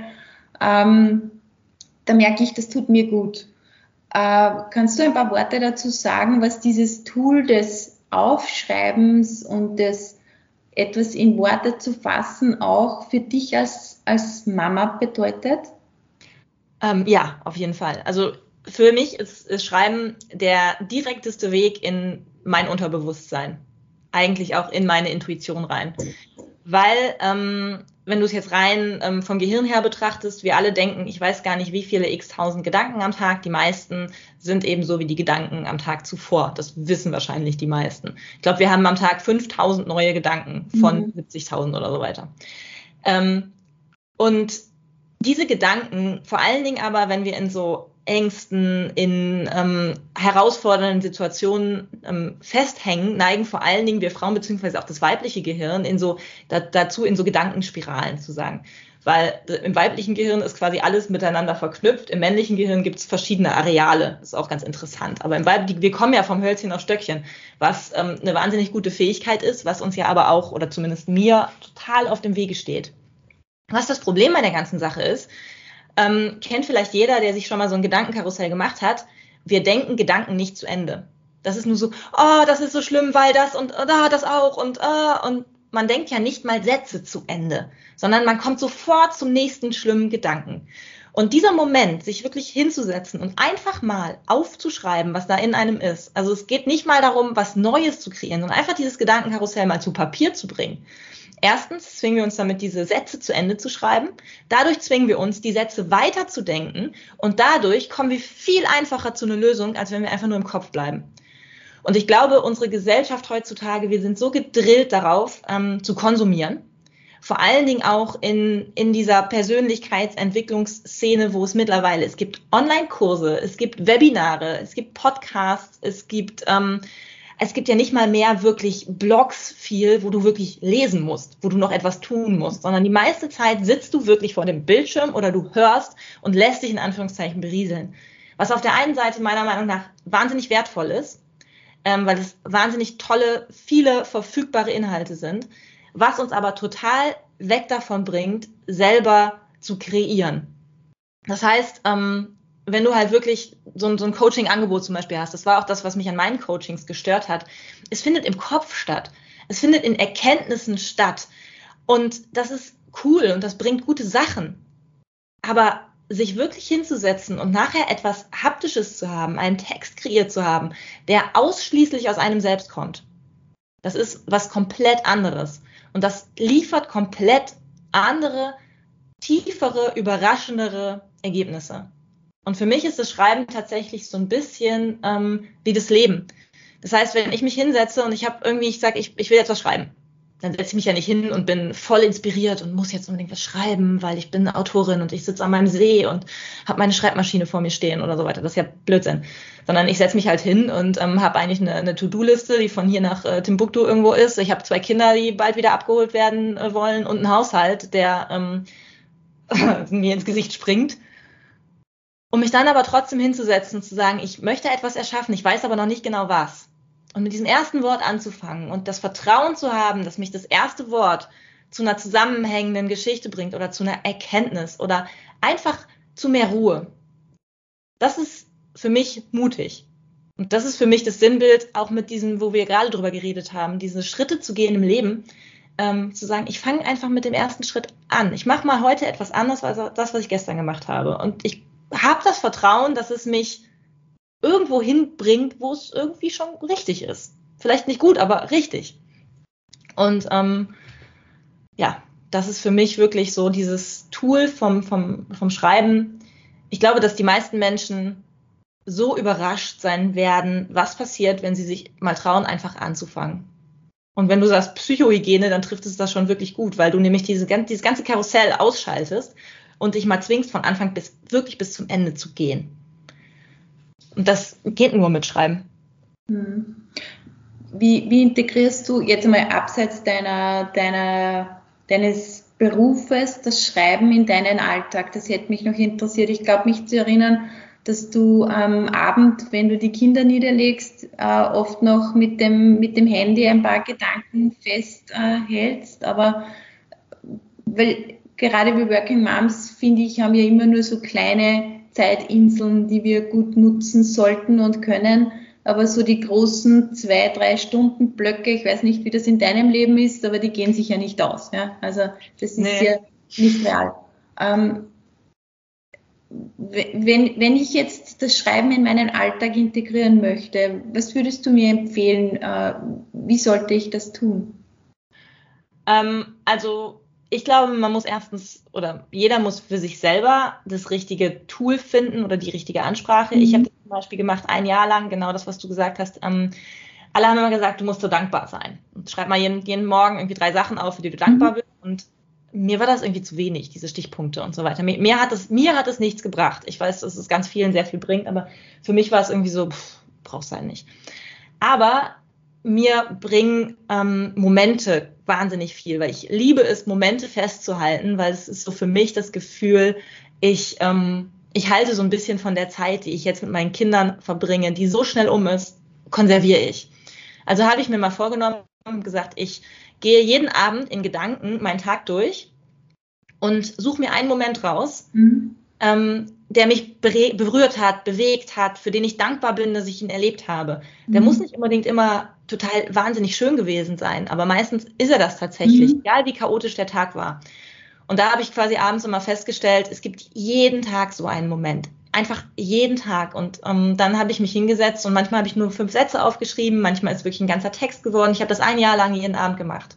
ähm, da merke ich, das tut mir gut. Äh, kannst du ein paar Worte dazu sagen, was dieses Tool des Aufschreibens und des etwas in Worte zu fassen auch für dich als, als Mama bedeutet? Ähm, ja, auf jeden Fall. Also für mich ist, ist Schreiben der direkteste Weg in mein Unterbewusstsein. Eigentlich auch in meine Intuition rein. Weil ähm, wenn du es jetzt rein ähm, vom Gehirn her betrachtest, wir alle denken, ich weiß gar nicht, wie viele x tausend Gedanken am Tag. Die meisten sind ebenso wie die Gedanken am Tag zuvor. Das wissen wahrscheinlich die meisten. Ich glaube, wir haben am Tag 5000 neue Gedanken von mhm. 70.000 oder so weiter. Ähm, und diese Gedanken, vor allen Dingen aber, wenn wir in so Ängsten, in ähm, herausfordernden Situationen ähm, festhängen, neigen vor allen Dingen wir Frauen beziehungsweise auch das weibliche Gehirn in so da, dazu in so Gedankenspiralen zu sagen. Weil im weiblichen Gehirn ist quasi alles miteinander verknüpft. Im männlichen Gehirn gibt es verschiedene Areale. Das ist auch ganz interessant. Aber im Weib wir kommen ja vom Hölzchen auf Stöckchen, was ähm, eine wahnsinnig gute Fähigkeit ist, was uns ja aber auch, oder zumindest mir, total auf dem Wege steht. Was das Problem bei der ganzen Sache ist, ähm, kennt vielleicht jeder, der sich schon mal so ein Gedankenkarussell gemacht hat. Wir denken Gedanken nicht zu Ende. Das ist nur so, oh, das ist so schlimm, weil das und oh, das auch und oh, und man denkt ja nicht mal Sätze zu Ende, sondern man kommt sofort zum nächsten schlimmen Gedanken. Und dieser Moment, sich wirklich hinzusetzen und einfach mal aufzuschreiben, was da in einem ist. Also es geht nicht mal darum, was Neues zu kreieren, sondern einfach dieses Gedankenkarussell mal zu Papier zu bringen. Erstens zwingen wir uns damit, diese Sätze zu Ende zu schreiben. Dadurch zwingen wir uns, die Sätze weiterzudenken. Und dadurch kommen wir viel einfacher zu einer Lösung, als wenn wir einfach nur im Kopf bleiben. Und ich glaube, unsere Gesellschaft heutzutage, wir sind so gedrillt darauf, ähm, zu konsumieren. Vor allen Dingen auch in, in dieser Persönlichkeitsentwicklungsszene, wo es mittlerweile, es gibt Online-Kurse, es gibt Webinare, es gibt Podcasts, es gibt ähm, es gibt ja nicht mal mehr wirklich Blogs viel, wo du wirklich lesen musst, wo du noch etwas tun musst, sondern die meiste Zeit sitzt du wirklich vor dem Bildschirm oder du hörst und lässt dich in Anführungszeichen berieseln. Was auf der einen Seite meiner Meinung nach wahnsinnig wertvoll ist, ähm, weil es wahnsinnig tolle, viele verfügbare Inhalte sind, was uns aber total weg davon bringt, selber zu kreieren. Das heißt, ähm, wenn du halt wirklich so ein, so ein Coaching-Angebot zum Beispiel hast, das war auch das, was mich an meinen Coachings gestört hat, es findet im Kopf statt. Es findet in Erkenntnissen statt. Und das ist cool und das bringt gute Sachen. Aber sich wirklich hinzusetzen und nachher etwas Haptisches zu haben, einen Text kreiert zu haben, der ausschließlich aus einem selbst kommt, das ist was komplett anderes. Und das liefert komplett andere, tiefere, überraschendere Ergebnisse. Und für mich ist das Schreiben tatsächlich so ein bisschen ähm, wie das Leben. Das heißt, wenn ich mich hinsetze und ich habe irgendwie, ich sage, ich, ich will jetzt was schreiben, dann setze ich mich ja nicht hin und bin voll inspiriert und muss jetzt unbedingt was schreiben, weil ich bin Autorin und ich sitze an meinem See und habe meine Schreibmaschine vor mir stehen oder so weiter. Das ist ja Blödsinn. Sondern ich setze mich halt hin und ähm, habe eigentlich eine, eine To-Do-Liste, die von hier nach äh, Timbuktu irgendwo ist. Ich habe zwei Kinder, die bald wieder abgeholt werden äh, wollen und einen Haushalt, der ähm, mir ins Gesicht springt. Um mich dann aber trotzdem hinzusetzen und zu sagen, ich möchte etwas erschaffen, ich weiß aber noch nicht genau was und mit diesem ersten Wort anzufangen und das Vertrauen zu haben, dass mich das erste Wort zu einer zusammenhängenden Geschichte bringt oder zu einer Erkenntnis oder einfach zu mehr Ruhe. Das ist für mich mutig. Und das ist für mich das Sinnbild, auch mit diesem, wo wir gerade drüber geredet haben, diese Schritte zu gehen im Leben, ähm, zu sagen, ich fange einfach mit dem ersten Schritt an. Ich mache mal heute etwas anderes als das, was ich gestern gemacht habe. Und ich habe das Vertrauen, dass es mich irgendwo hinbringt, wo es irgendwie schon richtig ist. Vielleicht nicht gut, aber richtig. Und ähm, ja, das ist für mich wirklich so dieses Tool vom, vom, vom Schreiben. Ich glaube, dass die meisten Menschen so überrascht sein werden, was passiert, wenn sie sich mal trauen, einfach anzufangen. Und wenn du sagst Psychohygiene, dann trifft es das schon wirklich gut, weil du nämlich diese, dieses ganze Karussell ausschaltest und dich mal zwingst, von Anfang bis wirklich bis zum Ende zu gehen. Und das geht nur mit Schreiben. Hm. Wie, wie integrierst du jetzt einmal abseits deiner, deiner, deines Berufes das Schreiben in deinen Alltag? Das hätte mich noch interessiert. Ich glaube, mich zu erinnern, dass du am Abend, wenn du die Kinder niederlegst, äh, oft noch mit dem, mit dem Handy ein paar Gedanken festhältst. Äh, Aber weil gerade wir Working Moms, finde ich, haben ja immer nur so kleine Zeitinseln, die wir gut nutzen sollten und können. Aber so die großen zwei, drei Stunden Blöcke, ich weiß nicht, wie das in deinem Leben ist, aber die gehen sich ja nicht aus. Ja? Also das ist nee. ja nicht real. Ähm, wenn, wenn ich jetzt das Schreiben in meinen Alltag integrieren möchte, was würdest du mir empfehlen? Äh, wie sollte ich das tun? Ähm, also ich glaube, man muss erstens oder jeder muss für sich selber das richtige Tool finden oder die richtige Ansprache. Mhm. Ich habe das zum Beispiel gemacht ein Jahr lang, genau das, was du gesagt hast. Ähm, alle haben immer gesagt, du musst so dankbar sein. Und schreib mal jeden, jeden Morgen irgendwie drei Sachen auf, für die du dankbar mhm. bist. Und mir war das irgendwie zu wenig, diese Stichpunkte und so weiter. Mir, mir, hat es, mir hat es nichts gebracht. Ich weiß, dass es ganz vielen sehr viel bringt, aber für mich war es irgendwie so, pff, brauchst du halt nicht. Aber mir bringen ähm, Momente wahnsinnig viel, weil ich liebe es, Momente festzuhalten, weil es ist so für mich das Gefühl, ich, ähm, ich halte so ein bisschen von der Zeit, die ich jetzt mit meinen Kindern verbringe, die so schnell um ist, konserviere ich. Also habe ich mir mal vorgenommen und gesagt, ich gehe jeden Abend in Gedanken meinen Tag durch und suche mir einen Moment raus, mhm. ähm, der mich berührt hat, bewegt hat, für den ich dankbar bin, dass ich ihn erlebt habe. Der mhm. muss nicht unbedingt immer total wahnsinnig schön gewesen sein, aber meistens ist er das tatsächlich, mhm. egal wie chaotisch der Tag war. Und da habe ich quasi abends immer festgestellt, es gibt jeden Tag so einen Moment. Einfach jeden Tag. Und ähm, dann habe ich mich hingesetzt und manchmal habe ich nur fünf Sätze aufgeschrieben, manchmal ist wirklich ein ganzer Text geworden. Ich habe das ein Jahr lang jeden Abend gemacht.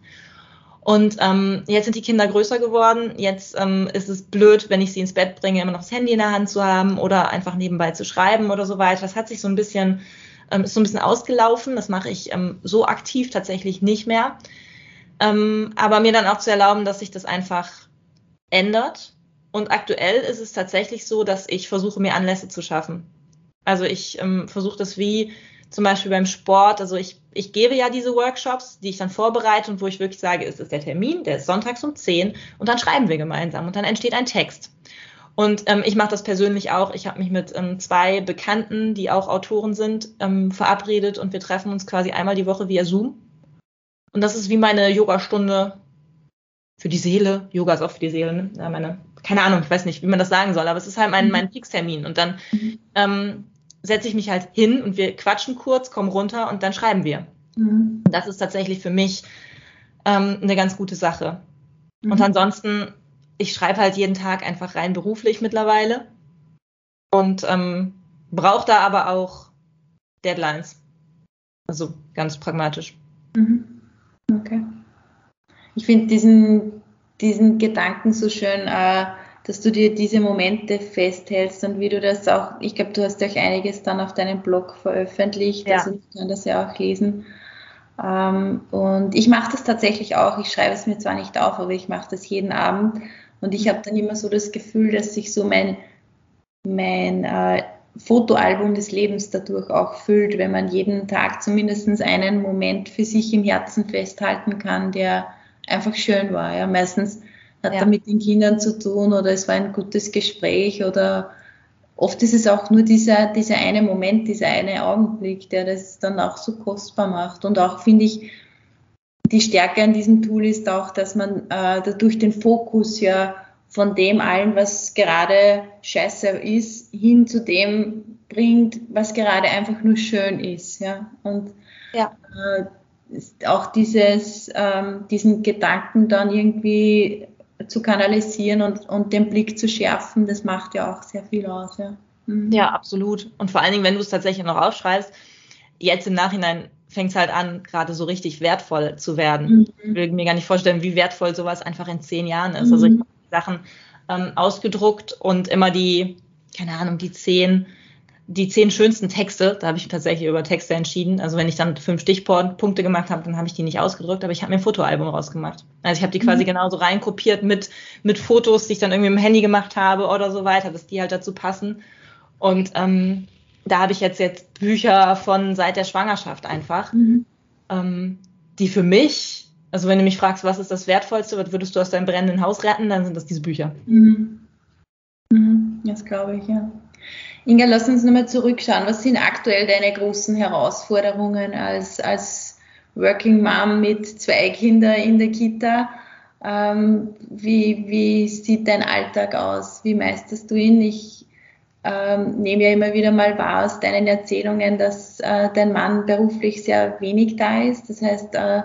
Und ähm, jetzt sind die Kinder größer geworden. Jetzt ähm, ist es blöd, wenn ich sie ins Bett bringe, immer noch das Handy in der Hand zu haben oder einfach nebenbei zu schreiben oder so weiter. Das hat sich so ein bisschen, ähm, ist so ein bisschen ausgelaufen. Das mache ich ähm, so aktiv tatsächlich nicht mehr. Ähm, aber mir dann auch zu erlauben, dass sich das einfach ändert. Und aktuell ist es tatsächlich so, dass ich versuche, mir Anlässe zu schaffen. Also ich ähm, versuche das wie zum Beispiel beim Sport, also ich, ich gebe ja diese Workshops, die ich dann vorbereite und wo ich wirklich sage, es ist der Termin, der ist sonntags um 10 und dann schreiben wir gemeinsam und dann entsteht ein Text. Und ähm, ich mache das persönlich auch. Ich habe mich mit ähm, zwei Bekannten, die auch Autoren sind, ähm, verabredet und wir treffen uns quasi einmal die Woche via Zoom. Und das ist wie meine Yogastunde für die Seele. Yoga ist auch für die Seele, ne? Ja, meine, keine Ahnung, ich weiß nicht, wie man das sagen soll, aber es ist halt mein, mhm. mein Fixtermin. Und dann mhm. ähm, setze ich mich halt hin und wir quatschen kurz, kommen runter und dann schreiben wir. Mhm. Das ist tatsächlich für mich ähm, eine ganz gute Sache. Mhm. Und ansonsten, ich schreibe halt jeden Tag einfach rein beruflich mittlerweile und ähm, brauche da aber auch Deadlines. Also ganz pragmatisch. Mhm. Okay. Ich finde diesen, diesen Gedanken so schön, äh, dass du dir diese Momente festhältst und wie du das auch, ich glaube, du hast ja auch einiges dann auf deinem Blog veröffentlicht, ja. also ich kann das ja auch lesen. Ähm, und ich mache das tatsächlich auch. Ich schreibe es mir zwar nicht auf, aber ich mache das jeden Abend. Und ich habe dann immer so das Gefühl, dass sich so mein, mein äh, Fotoalbum des Lebens dadurch auch füllt, wenn man jeden Tag zumindest einen Moment für sich im Herzen festhalten kann, der einfach schön war. Ja. Meistens hat ja. er mit den Kindern zu tun oder es war ein gutes Gespräch oder oft ist es auch nur dieser, dieser eine Moment, dieser eine Augenblick, der das dann auch so kostbar macht. Und auch finde ich, die Stärke an diesem Tool ist auch, dass man äh, dadurch den Fokus ja von dem allen, was gerade scheiße ist, hin zu dem bringt, was gerade einfach nur schön ist. Ja? Und ja. Äh, auch dieses, ähm, diesen Gedanken dann irgendwie zu kanalisieren und, und den Blick zu schärfen, das macht ja auch sehr viel aus. Ja, mhm. ja absolut. Und vor allen Dingen, wenn du es tatsächlich noch aufschreibst, jetzt im Nachhinein fängt es halt an, gerade so richtig wertvoll zu werden. Mhm. Ich will mir gar nicht vorstellen, wie wertvoll sowas einfach in zehn Jahren ist. Mhm. Also ich habe Sachen ähm, ausgedruckt und immer die, keine Ahnung, die zehn die zehn schönsten Texte, da habe ich tatsächlich über Texte entschieden. Also wenn ich dann fünf Stichpunkte gemacht habe, dann habe ich die nicht ausgedrückt, aber ich habe mir ein Fotoalbum rausgemacht. Also ich habe die quasi mhm. genauso reinkopiert mit, mit Fotos, die ich dann irgendwie im Handy gemacht habe oder so weiter, dass die halt dazu passen. Und ähm, da habe ich jetzt jetzt Bücher von seit der Schwangerschaft einfach, mhm. ähm, die für mich, also wenn du mich fragst, was ist das Wertvollste, was würdest du aus deinem brennenden Haus retten, dann sind das diese Bücher. Mhm. Mhm. Das glaube ich, ja. Inga, lass uns nochmal zurückschauen. Was sind aktuell deine großen Herausforderungen als, als Working Mom mit zwei Kindern in der Kita? Ähm, wie, wie sieht dein Alltag aus? Wie meisterst du ihn? Ich ähm, nehme ja immer wieder mal wahr aus deinen Erzählungen, dass äh, dein Mann beruflich sehr wenig da ist. Das heißt, äh,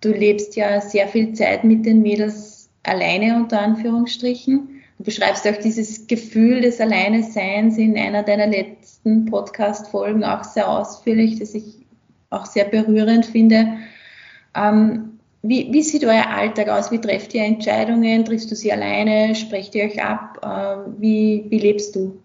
du lebst ja sehr viel Zeit mit den Mädels alleine unter Anführungsstrichen. Du beschreibst auch dieses Gefühl des Alleineseins in einer deiner letzten Podcast-Folgen auch sehr ausführlich, das ich auch sehr berührend finde. Ähm, wie, wie, sieht euer Alltag aus? Wie trefft ihr Entscheidungen? Triffst du sie alleine? Sprecht ihr euch ab? Äh, wie, wie lebst du?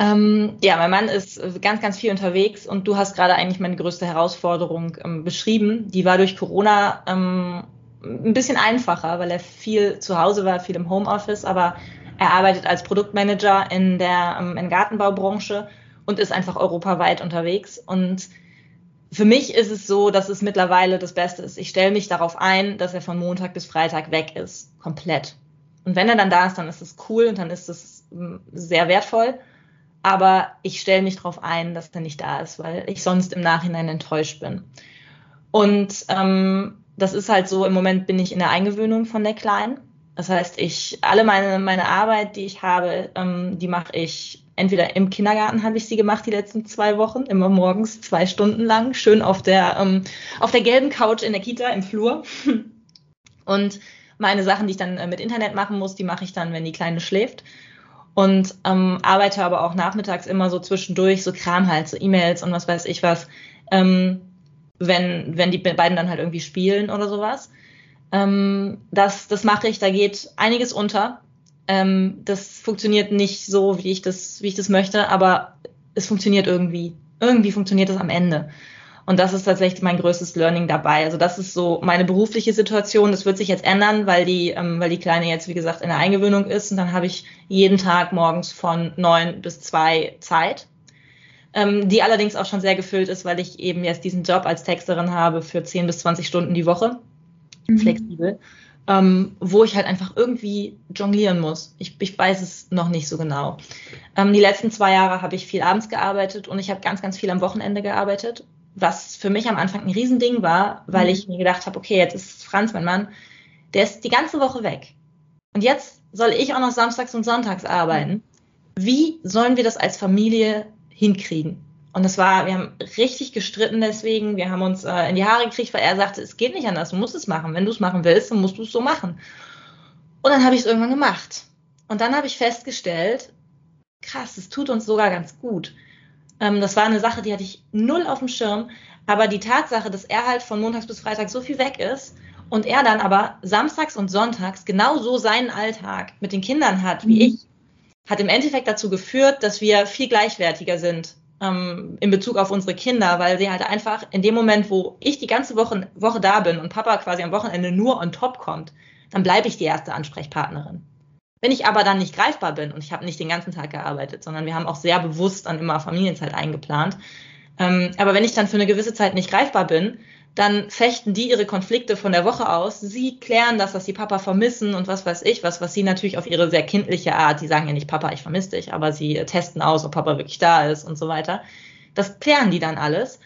Ähm, ja, mein Mann ist ganz, ganz viel unterwegs und du hast gerade eigentlich meine größte Herausforderung ähm, beschrieben. Die war durch Corona ähm, ein bisschen einfacher, weil er viel zu Hause war, viel im Homeoffice, aber er arbeitet als Produktmanager in der, ähm, in Gartenbaubranche und ist einfach europaweit unterwegs. Und für mich ist es so, dass es mittlerweile das Beste ist. Ich stelle mich darauf ein, dass er von Montag bis Freitag weg ist. Komplett. Und wenn er dann da ist, dann ist es cool und dann ist es ähm, sehr wertvoll. Aber ich stelle mich darauf ein, dass er nicht da ist, weil ich sonst im Nachhinein enttäuscht bin. Und ähm, das ist halt so, im Moment bin ich in der Eingewöhnung von der Kleinen. Das heißt, ich, alle meine, meine Arbeit, die ich habe, ähm, die mache ich entweder im Kindergarten habe ich sie gemacht die letzten zwei Wochen, immer morgens zwei Stunden lang, schön auf der, ähm, auf der gelben Couch in der Kita im Flur. Und meine Sachen, die ich dann äh, mit Internet machen muss, die mache ich dann, wenn die Kleine schläft. Und ähm, arbeite aber auch nachmittags immer so zwischendurch, so Kram halt, so E-Mails und was weiß ich was. Ähm, wenn, wenn die beiden dann halt irgendwie spielen oder sowas. Ähm, das, das mache ich, da geht einiges unter. Ähm, das funktioniert nicht so, wie ich das, wie ich das möchte, aber es funktioniert irgendwie. Irgendwie funktioniert es am Ende. Und das ist tatsächlich mein größtes Learning dabei. Also das ist so meine berufliche Situation. Das wird sich jetzt ändern, weil die, ähm, weil die Kleine jetzt, wie gesagt, in der Eingewöhnung ist. Und dann habe ich jeden Tag morgens von neun bis zwei Zeit ähm, die allerdings auch schon sehr gefüllt ist, weil ich eben jetzt diesen Job als Texterin habe für 10 bis 20 Stunden die Woche, mhm. flexibel, ähm, wo ich halt einfach irgendwie jonglieren muss. Ich, ich weiß es noch nicht so genau. Ähm, die letzten zwei Jahre habe ich viel abends gearbeitet und ich habe ganz, ganz viel am Wochenende gearbeitet, was für mich am Anfang ein Riesending war, weil mhm. ich mir gedacht habe, okay, jetzt ist Franz, mein Mann, der ist die ganze Woche weg. Und jetzt soll ich auch noch samstags und sonntags arbeiten. Wie sollen wir das als Familie hinkriegen. Und das war, wir haben richtig gestritten deswegen. Wir haben uns äh, in die Haare gekriegt, weil er sagte, es geht nicht anders, du musst es machen. Wenn du es machen willst, dann musst du es so machen. Und dann habe ich es irgendwann gemacht. Und dann habe ich festgestellt, krass, es tut uns sogar ganz gut. Ähm, das war eine Sache, die hatte ich null auf dem Schirm. Aber die Tatsache, dass er halt von montags bis freitags so viel weg ist und er dann aber samstags und sonntags genauso seinen Alltag mit den Kindern hat wie mhm. ich, hat im Endeffekt dazu geführt, dass wir viel gleichwertiger sind ähm, in Bezug auf unsere Kinder, weil sie halt einfach in dem Moment, wo ich die ganze Woche, Woche da bin und Papa quasi am Wochenende nur on top kommt, dann bleibe ich die erste Ansprechpartnerin. Wenn ich aber dann nicht greifbar bin und ich habe nicht den ganzen Tag gearbeitet, sondern wir haben auch sehr bewusst dann immer Familienzeit eingeplant, ähm, aber wenn ich dann für eine gewisse Zeit nicht greifbar bin, dann fechten die ihre Konflikte von der Woche aus. Sie klären das, dass sie Papa vermissen und was weiß ich, was, was sie natürlich auf ihre sehr kindliche Art, die sagen ja nicht, Papa, ich vermisse dich, aber sie testen aus, ob Papa wirklich da ist und so weiter. Das klären die dann alles.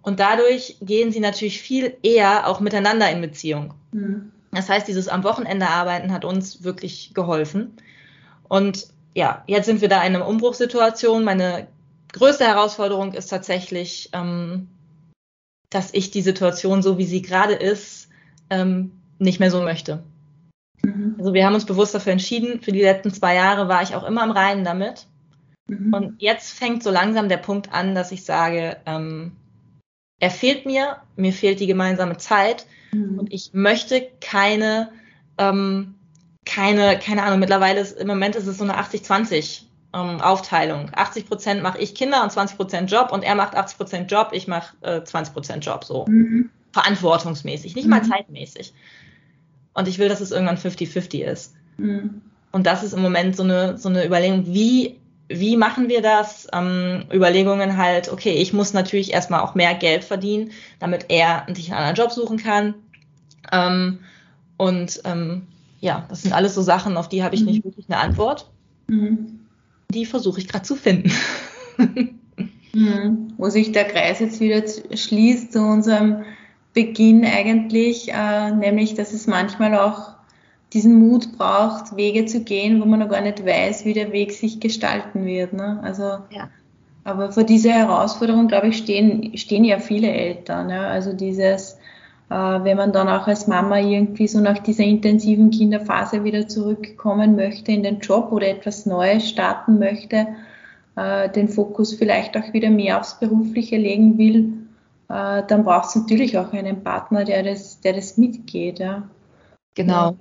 Und dadurch gehen sie natürlich viel eher auch miteinander in Beziehung. Mhm. Das heißt, dieses am Wochenende arbeiten hat uns wirklich geholfen. Und ja, jetzt sind wir da in einer Umbruchssituation. Meine größte Herausforderung ist tatsächlich, ähm, dass ich die Situation, so wie sie gerade ist, ähm, nicht mehr so möchte. Mhm. Also wir haben uns bewusst dafür entschieden. Für die letzten zwei Jahre war ich auch immer im Reinen damit. Mhm. Und jetzt fängt so langsam der Punkt an, dass ich sage, ähm, er fehlt mir, mir fehlt die gemeinsame Zeit mhm. und ich möchte keine, ähm, keine, keine Ahnung, mittlerweile ist, im Moment ist es so eine 80-20 ähm, Aufteilung. 80 Prozent mache ich Kinder und 20 Prozent Job und er macht 80 Prozent Job, ich mache äh, 20 Prozent Job, so. Mhm. Verantwortungsmäßig, nicht mhm. mal zeitmäßig. Und ich will, dass es irgendwann 50-50 ist. Mhm. Und das ist im Moment so eine, so eine Überlegung, wie, wie machen wir das? Ähm, Überlegungen halt, okay, ich muss natürlich erstmal auch mehr Geld verdienen, damit er sich einen anderen Job suchen kann. Ähm, und ähm, ja, das sind alles so Sachen, auf die habe ich mhm. nicht wirklich eine Antwort. Mhm die versuche ich gerade zu finden. Mhm. Wo sich der Kreis jetzt wieder schließt zu unserem Beginn eigentlich, äh, nämlich dass es manchmal auch diesen Mut braucht, Wege zu gehen, wo man noch gar nicht weiß, wie der Weg sich gestalten wird. Ne? Also, ja. aber vor dieser Herausforderung, glaube ich, stehen, stehen ja viele Eltern. Ja? Also dieses, wenn man dann auch als Mama irgendwie so nach dieser intensiven Kinderphase wieder zurückkommen möchte in den Job oder etwas Neues starten möchte, äh, den Fokus vielleicht auch wieder mehr aufs Berufliche legen will, äh, dann braucht es natürlich auch einen Partner, der das, der das mitgeht. Ja. Genau. Und,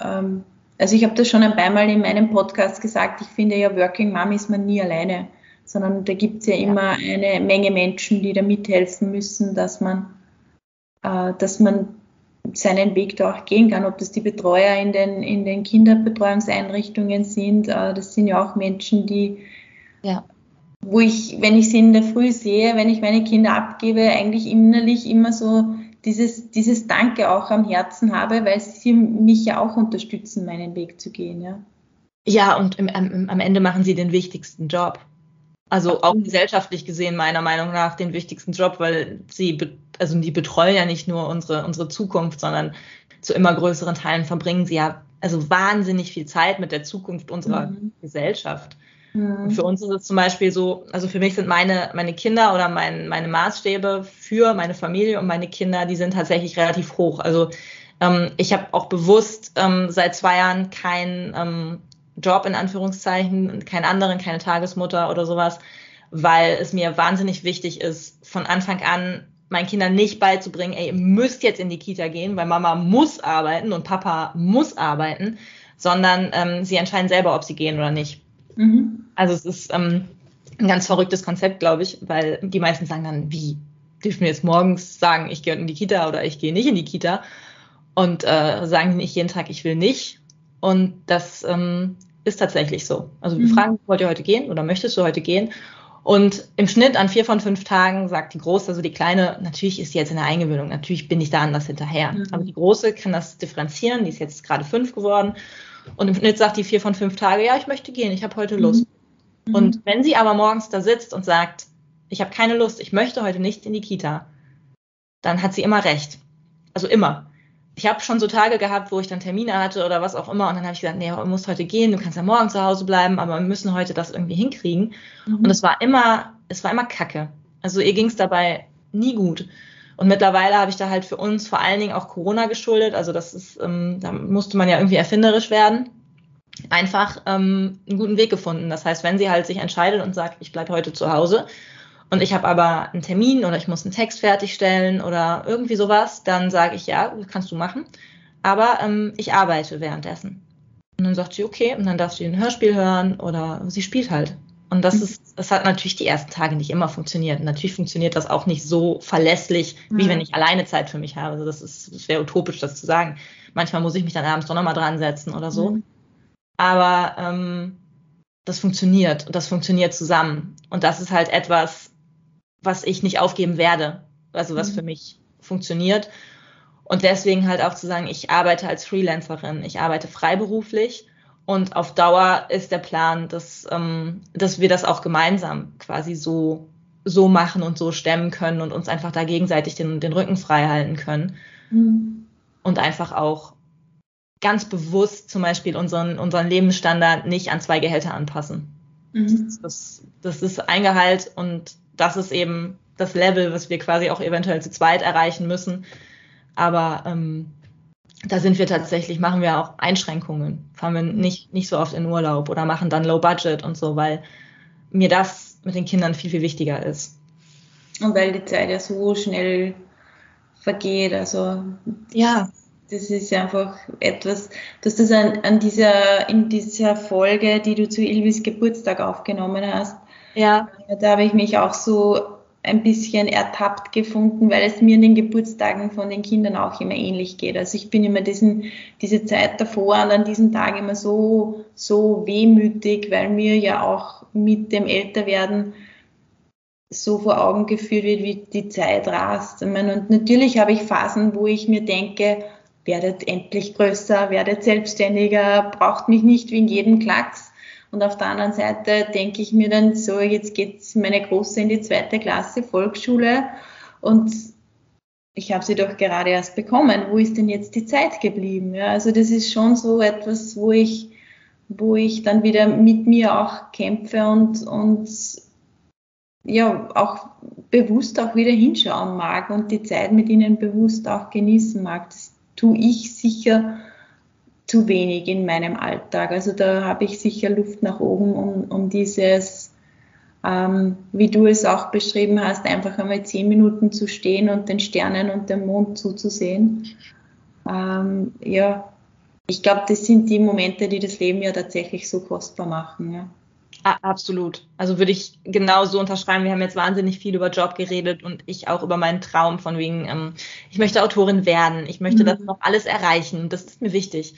ähm, also ich habe das schon ein paar Mal in meinem Podcast gesagt, ich finde ja, Working Mom ist man nie alleine, sondern da gibt es ja immer eine Menge Menschen, die da mithelfen müssen, dass man äh, dass man seinen Weg da auch gehen kann, ob das die Betreuer in den, in den Kinderbetreuungseinrichtungen sind. Äh, das sind ja auch Menschen, die, ja. wo ich, wenn ich sie in der Früh sehe, wenn ich meine Kinder abgebe, eigentlich innerlich immer so dieses, dieses Danke auch am Herzen habe, weil sie mich ja auch unterstützen, meinen Weg zu gehen. Ja, ja und im, am, am Ende machen sie den wichtigsten Job. Also auch gesellschaftlich gesehen meiner Meinung nach den wichtigsten Job, weil sie, also die betreuen ja nicht nur unsere, unsere Zukunft, sondern zu immer größeren Teilen verbringen sie ja also wahnsinnig viel Zeit mit der Zukunft unserer mhm. Gesellschaft. Mhm. für uns ist es zum Beispiel so, also für mich sind meine, meine Kinder oder mein, meine Maßstäbe für meine Familie und meine Kinder, die sind tatsächlich relativ hoch. Also ähm, ich habe auch bewusst ähm, seit zwei Jahren kein ähm, Job in Anführungszeichen, keinen anderen, keine Tagesmutter oder sowas, weil es mir wahnsinnig wichtig ist, von Anfang an meinen Kindern nicht beizubringen, ey, ihr müsst jetzt in die Kita gehen, weil Mama muss arbeiten und Papa muss arbeiten, sondern ähm, sie entscheiden selber, ob sie gehen oder nicht. Mhm. Also es ist ähm, ein ganz verrücktes Konzept, glaube ich, weil die meisten sagen dann, wie dürfen wir jetzt morgens sagen, ich gehe in die Kita oder ich gehe nicht in die Kita und äh, sagen nicht jeden Tag, ich will nicht. Und das ähm, ist tatsächlich so. Also wir mhm. fragen, wollt ihr heute gehen oder möchtest du heute gehen? Und im Schnitt an vier von fünf Tagen sagt die Große, also die Kleine, natürlich ist sie jetzt in der Eingewöhnung, natürlich bin ich da anders hinterher. Mhm. Aber die Große kann das differenzieren, die ist jetzt gerade fünf geworden. Und im Schnitt sagt die vier von fünf Tage, ja, ich möchte gehen, ich habe heute Lust. Mhm. Und wenn sie aber morgens da sitzt und sagt, ich habe keine Lust, ich möchte heute nicht in die Kita, dann hat sie immer recht. Also immer ich habe schon so Tage gehabt, wo ich dann Termine hatte oder was auch immer und dann habe ich gesagt, nee, du musst heute gehen, du kannst ja morgen zu Hause bleiben, aber wir müssen heute das irgendwie hinkriegen. Mhm. Und es war immer, es war immer Kacke. Also ihr ging es dabei nie gut. Und mittlerweile habe ich da halt für uns vor allen Dingen auch Corona geschuldet. Also das ist, ähm, da musste man ja irgendwie erfinderisch werden. Einfach ähm, einen guten Weg gefunden. Das heißt, wenn sie halt sich entscheidet und sagt, ich bleibe heute zu Hause, und ich habe aber einen Termin oder ich muss einen Text fertigstellen oder irgendwie sowas, dann sage ich, ja, kannst du machen. Aber ähm, ich arbeite währenddessen. Und dann sagt sie, okay, und dann darf sie ein Hörspiel hören oder sie spielt halt. Und das ist, das hat natürlich die ersten Tage nicht immer funktioniert. natürlich funktioniert das auch nicht so verlässlich, wie mhm. wenn ich alleine Zeit für mich habe. Also das ist, das wäre utopisch, das zu sagen. Manchmal muss ich mich dann abends doch nochmal dran setzen oder so. Mhm. Aber ähm, das funktioniert und das funktioniert zusammen. Und das ist halt etwas, was ich nicht aufgeben werde. Also was mhm. für mich funktioniert. Und deswegen halt auch zu sagen, ich arbeite als Freelancerin, ich arbeite freiberuflich und auf Dauer ist der Plan, dass, ähm, dass wir das auch gemeinsam quasi so, so machen und so stemmen können und uns einfach da gegenseitig den, den Rücken frei halten können. Mhm. Und einfach auch ganz bewusst zum Beispiel unseren, unseren Lebensstandard nicht an zwei Gehälter anpassen. Mhm. Das, das ist ein Gehalt und das ist eben das Level, was wir quasi auch eventuell zu zweit erreichen müssen. Aber ähm, da sind wir tatsächlich, machen wir auch Einschränkungen, fahren wir nicht, nicht so oft in Urlaub oder machen dann Low Budget und so, weil mir das mit den Kindern viel, viel wichtiger ist. Und weil die Zeit ja so schnell vergeht, also ja, das ist einfach etwas, dass das an, an dieser, in dieser Folge, die du zu Ilvis Geburtstag aufgenommen hast, ja. da habe ich mich auch so ein bisschen ertappt gefunden, weil es mir in den Geburtstagen von den Kindern auch immer ähnlich geht. Also ich bin immer diesen, diese Zeit davor und an diesem Tag immer so, so wehmütig, weil mir ja auch mit dem Älterwerden so vor Augen geführt wird, wie die Zeit rast. Und natürlich habe ich Phasen, wo ich mir denke, werdet endlich größer, werdet selbstständiger, braucht mich nicht wie in jedem Klacks. Und auf der anderen Seite denke ich mir dann so, jetzt geht meine Große in die zweite Klasse Volksschule und ich habe sie doch gerade erst bekommen. Wo ist denn jetzt die Zeit geblieben? Ja, also das ist schon so etwas, wo ich, wo ich dann wieder mit mir auch kämpfe und, und ja, auch bewusst auch wieder hinschauen mag und die Zeit mit ihnen bewusst auch genießen mag. Das tue ich sicher zu wenig in meinem Alltag. Also da habe ich sicher Luft nach oben, um, um dieses, ähm, wie du es auch beschrieben hast, einfach einmal zehn Minuten zu stehen und den Sternen und dem Mond zuzusehen. Ähm, ja, ich glaube, das sind die Momente, die das Leben ja tatsächlich so kostbar machen. Ja. Absolut. Also würde ich genauso unterschreiben. Wir haben jetzt wahnsinnig viel über Job geredet und ich auch über meinen Traum von wegen, ähm, ich möchte Autorin werden, ich möchte mhm. das noch alles erreichen. Das ist mir wichtig.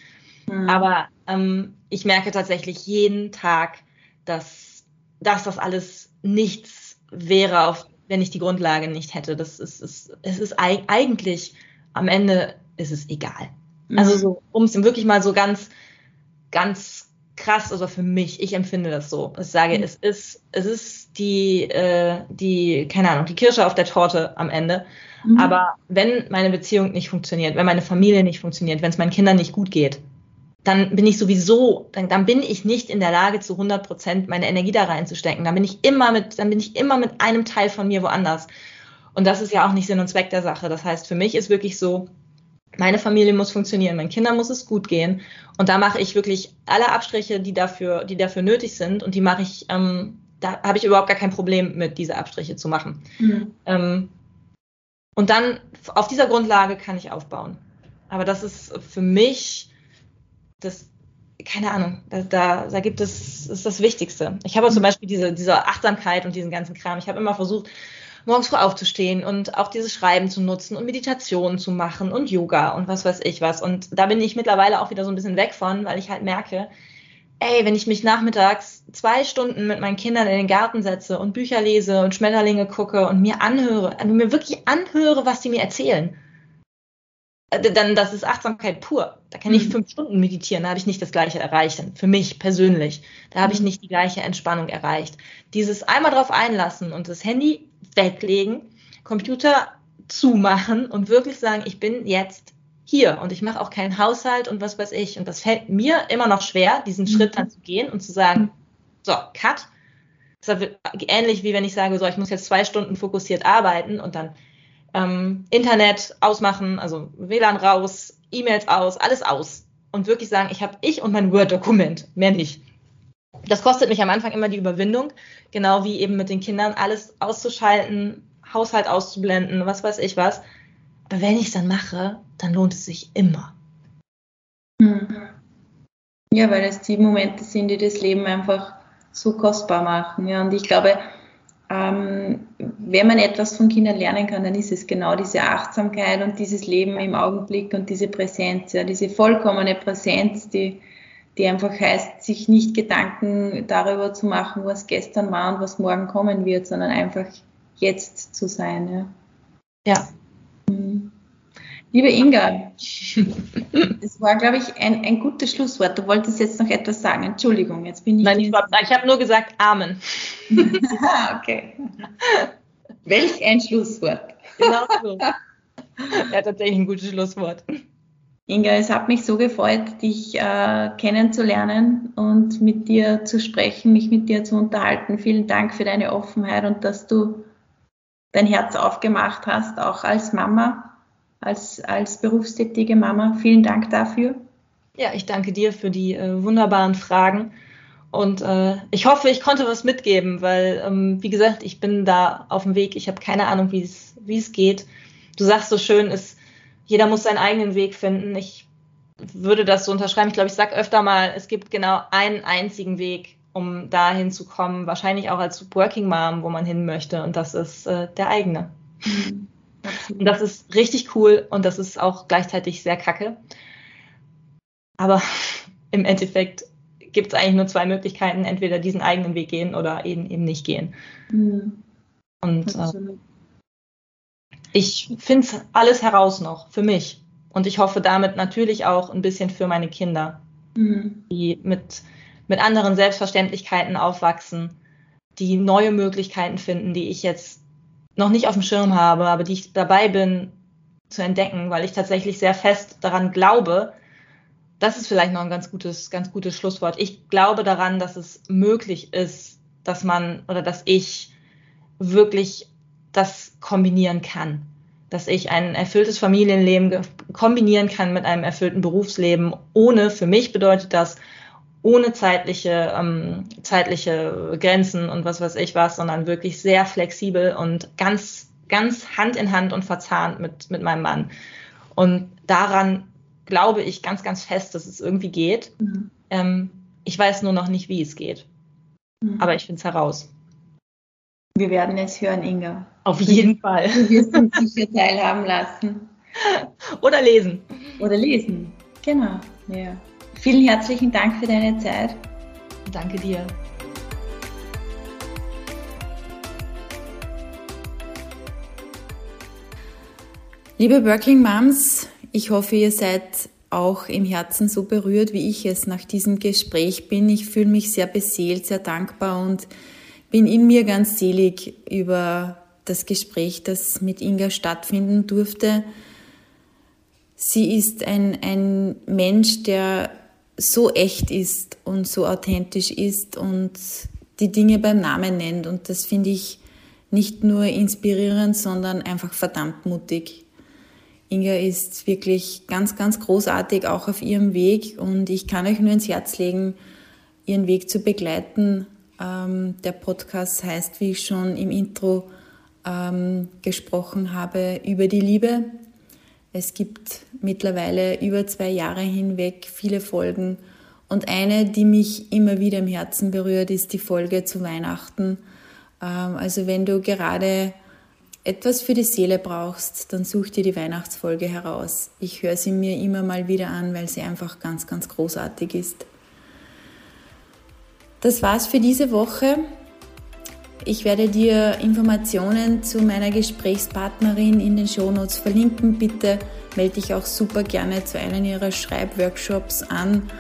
Mhm. Aber ähm, ich merke tatsächlich jeden Tag, dass, dass das alles nichts wäre, auf, wenn ich die Grundlage nicht hätte. Das ist, ist, es ist eigentlich am Ende ist es egal. Mhm. Also so, um es wirklich mal so ganz, ganz krass, also für mich, ich empfinde das so. Ich sage, mhm. es ist, es ist die, äh, die, keine Ahnung, die Kirsche auf der Torte am Ende. Mhm. Aber wenn meine Beziehung nicht funktioniert, wenn meine Familie nicht funktioniert, wenn es meinen Kindern nicht gut geht, dann bin ich sowieso, dann, dann bin ich nicht in der Lage, zu 100 Prozent meine Energie da reinzustecken. Dann bin ich immer mit, dann bin ich immer mit einem Teil von mir woanders. Und das ist ja auch nicht Sinn und Zweck der Sache. Das heißt, für mich ist wirklich so, meine Familie muss funktionieren, meinen Kindern muss es gut gehen. Und da mache ich wirklich alle Abstriche, die dafür, die dafür nötig sind. Und die mache ich, ähm, da habe ich überhaupt gar kein Problem mit, diese Abstriche zu machen. Mhm. Ähm, und dann auf dieser Grundlage kann ich aufbauen. Aber das ist für mich das, keine Ahnung, da, da, da gibt es, ist das Wichtigste. Ich habe zum Beispiel diese, diese Achtsamkeit und diesen ganzen Kram. Ich habe immer versucht, morgens früh aufzustehen und auch dieses Schreiben zu nutzen und Meditationen zu machen und Yoga und was weiß ich was. Und da bin ich mittlerweile auch wieder so ein bisschen weg von, weil ich halt merke, ey, wenn ich mich nachmittags zwei Stunden mit meinen Kindern in den Garten setze und Bücher lese und Schmetterlinge gucke und mir anhöre, also mir wirklich anhöre, was sie mir erzählen, äh, dann das ist Achtsamkeit pur. Da kann ich mhm. fünf Stunden meditieren, da habe ich nicht das Gleiche erreicht. Für mich persönlich. Da habe ich mhm. nicht die gleiche Entspannung erreicht. Dieses einmal drauf einlassen und das Handy weglegen, Computer zumachen und wirklich sagen, ich bin jetzt hier und ich mache auch keinen Haushalt und was weiß ich. Und das fällt mir immer noch schwer, diesen mhm. Schritt dann zu gehen und zu sagen, so, cut. Das ist ähnlich wie wenn ich sage, so, ich muss jetzt zwei Stunden fokussiert arbeiten und dann ähm, Internet ausmachen, also WLAN raus, E-Mails aus, alles aus. Und wirklich sagen, ich habe ich und mein Word-Dokument, mehr nicht. Das kostet mich am Anfang immer die Überwindung, genau wie eben mit den Kindern alles auszuschalten, Haushalt auszublenden, was weiß ich was. Aber wenn ich es dann mache, dann lohnt es sich immer. Hm. Ja, weil es die Momente sind, die das Leben einfach so kostbar machen. Ja. Und ich glaube, ähm, wenn man etwas von Kindern lernen kann, dann ist es genau diese Achtsamkeit und dieses Leben im Augenblick und diese Präsenz, ja, diese vollkommene Präsenz, die, die einfach heißt, sich nicht Gedanken darüber zu machen, was gestern war und was morgen kommen wird, sondern einfach jetzt zu sein. Ja. ja. Mhm. Liebe Inga, das war, glaube ich, ein, ein gutes Schlusswort. Du wolltest jetzt noch etwas sagen. Entschuldigung, jetzt bin ich. Nein, ich, ich habe nur gesagt Amen. okay. Welch ein Schlusswort. Genau so. Ja, tatsächlich ein gutes Schlusswort. Inga, es hat mich so gefreut, dich äh, kennenzulernen und mit dir zu sprechen, mich mit dir zu unterhalten. Vielen Dank für deine Offenheit und dass du dein Herz aufgemacht hast, auch als Mama, als, als berufstätige Mama. Vielen Dank dafür. Ja, ich danke dir für die äh, wunderbaren Fragen. Und äh, ich hoffe, ich konnte was mitgeben, weil, ähm, wie gesagt, ich bin da auf dem Weg. Ich habe keine Ahnung, wie es geht. Du sagst so schön, es jeder muss seinen eigenen Weg finden. Ich würde das so unterschreiben. Ich glaube, ich sage öfter mal, es gibt genau einen einzigen Weg, um dahin zu kommen, wahrscheinlich auch als Working Mom, wo man hin möchte. Und das ist äh, der eigene. Und das ist richtig cool und das ist auch gleichzeitig sehr kacke. Aber im Endeffekt gibt es eigentlich nur zwei Möglichkeiten, entweder diesen eigenen Weg gehen oder eben, eben nicht gehen. Mhm. Und äh, ich finde alles heraus noch für mich. Und ich hoffe damit natürlich auch ein bisschen für meine Kinder, mhm. die mit, mit anderen Selbstverständlichkeiten aufwachsen, die neue Möglichkeiten finden, die ich jetzt noch nicht auf dem Schirm habe, aber die ich dabei bin zu entdecken, weil ich tatsächlich sehr fest daran glaube, das ist vielleicht noch ein ganz gutes, ganz gutes Schlusswort. Ich glaube daran, dass es möglich ist, dass man oder dass ich wirklich das kombinieren kann. Dass ich ein erfülltes Familienleben kombinieren kann mit einem erfüllten Berufsleben, ohne, für mich bedeutet das, ohne zeitliche, ähm, zeitliche Grenzen und was weiß ich was, sondern wirklich sehr flexibel und ganz, ganz Hand in Hand und verzahnt mit, mit meinem Mann. Und daran glaube ich ganz, ganz fest, dass es irgendwie geht. Mhm. Ähm, ich weiß nur noch nicht, wie es geht. Mhm. Aber ich finde es heraus. Wir werden es hören, Inga. Auf jeden Fall. Du wirst uns sicher teilhaben lassen. Oder lesen. Oder lesen. Genau. Ja. Vielen herzlichen Dank für deine Zeit. Danke dir. Liebe Working Moms, ich hoffe, ihr seid auch im Herzen so berührt, wie ich es nach diesem Gespräch bin. Ich fühle mich sehr beseelt, sehr dankbar und bin in mir ganz selig über das Gespräch, das mit Inga stattfinden durfte. Sie ist ein, ein Mensch, der so echt ist und so authentisch ist und die Dinge beim Namen nennt. Und das finde ich nicht nur inspirierend, sondern einfach verdammt mutig. Inga ist wirklich ganz, ganz großartig auch auf ihrem Weg und ich kann euch nur ins Herz legen, ihren Weg zu begleiten ähm, der Podcast heißt, wie ich schon im Intro ähm, gesprochen habe, über die Liebe. Es gibt mittlerweile über zwei Jahre hinweg viele Folgen und eine, die mich immer wieder im Herzen berührt, ist die Folge zu Weihnachten. Ähm, also wenn du gerade etwas für die Seele brauchst, dann such dir die Weihnachtsfolge heraus. Ich höre sie mir immer mal wieder an, weil sie einfach ganz, ganz großartig ist. Das war's für diese Woche. Ich werde dir Informationen zu meiner Gesprächspartnerin in den Shownotes verlinken. Bitte melde dich auch super gerne zu einem ihrer Schreibworkshops an.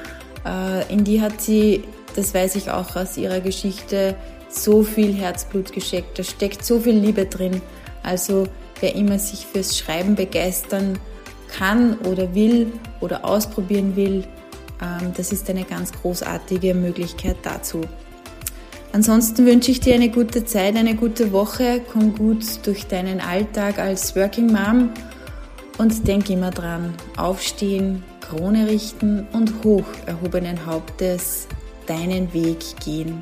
Äh, in die hat sie, das weiß ich auch aus ihrer Geschichte, so viel Herzblut geschickt. Da steckt so viel Liebe drin. Also wer immer sich fürs Schreiben begeistern kann oder will oder ausprobieren will, ähm, das ist eine ganz großartige Möglichkeit dazu. Ansonsten wünsche ich dir eine gute Zeit, eine gute Woche, komm gut durch deinen Alltag als Working Mom und denk immer dran, aufstehen, Krone richten und hoch erhobenen Hauptes deinen Weg gehen.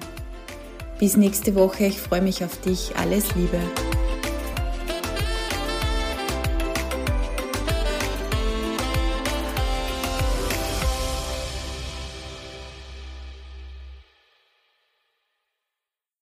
Bis nächste Woche, ich freue mich auf dich, alles Liebe.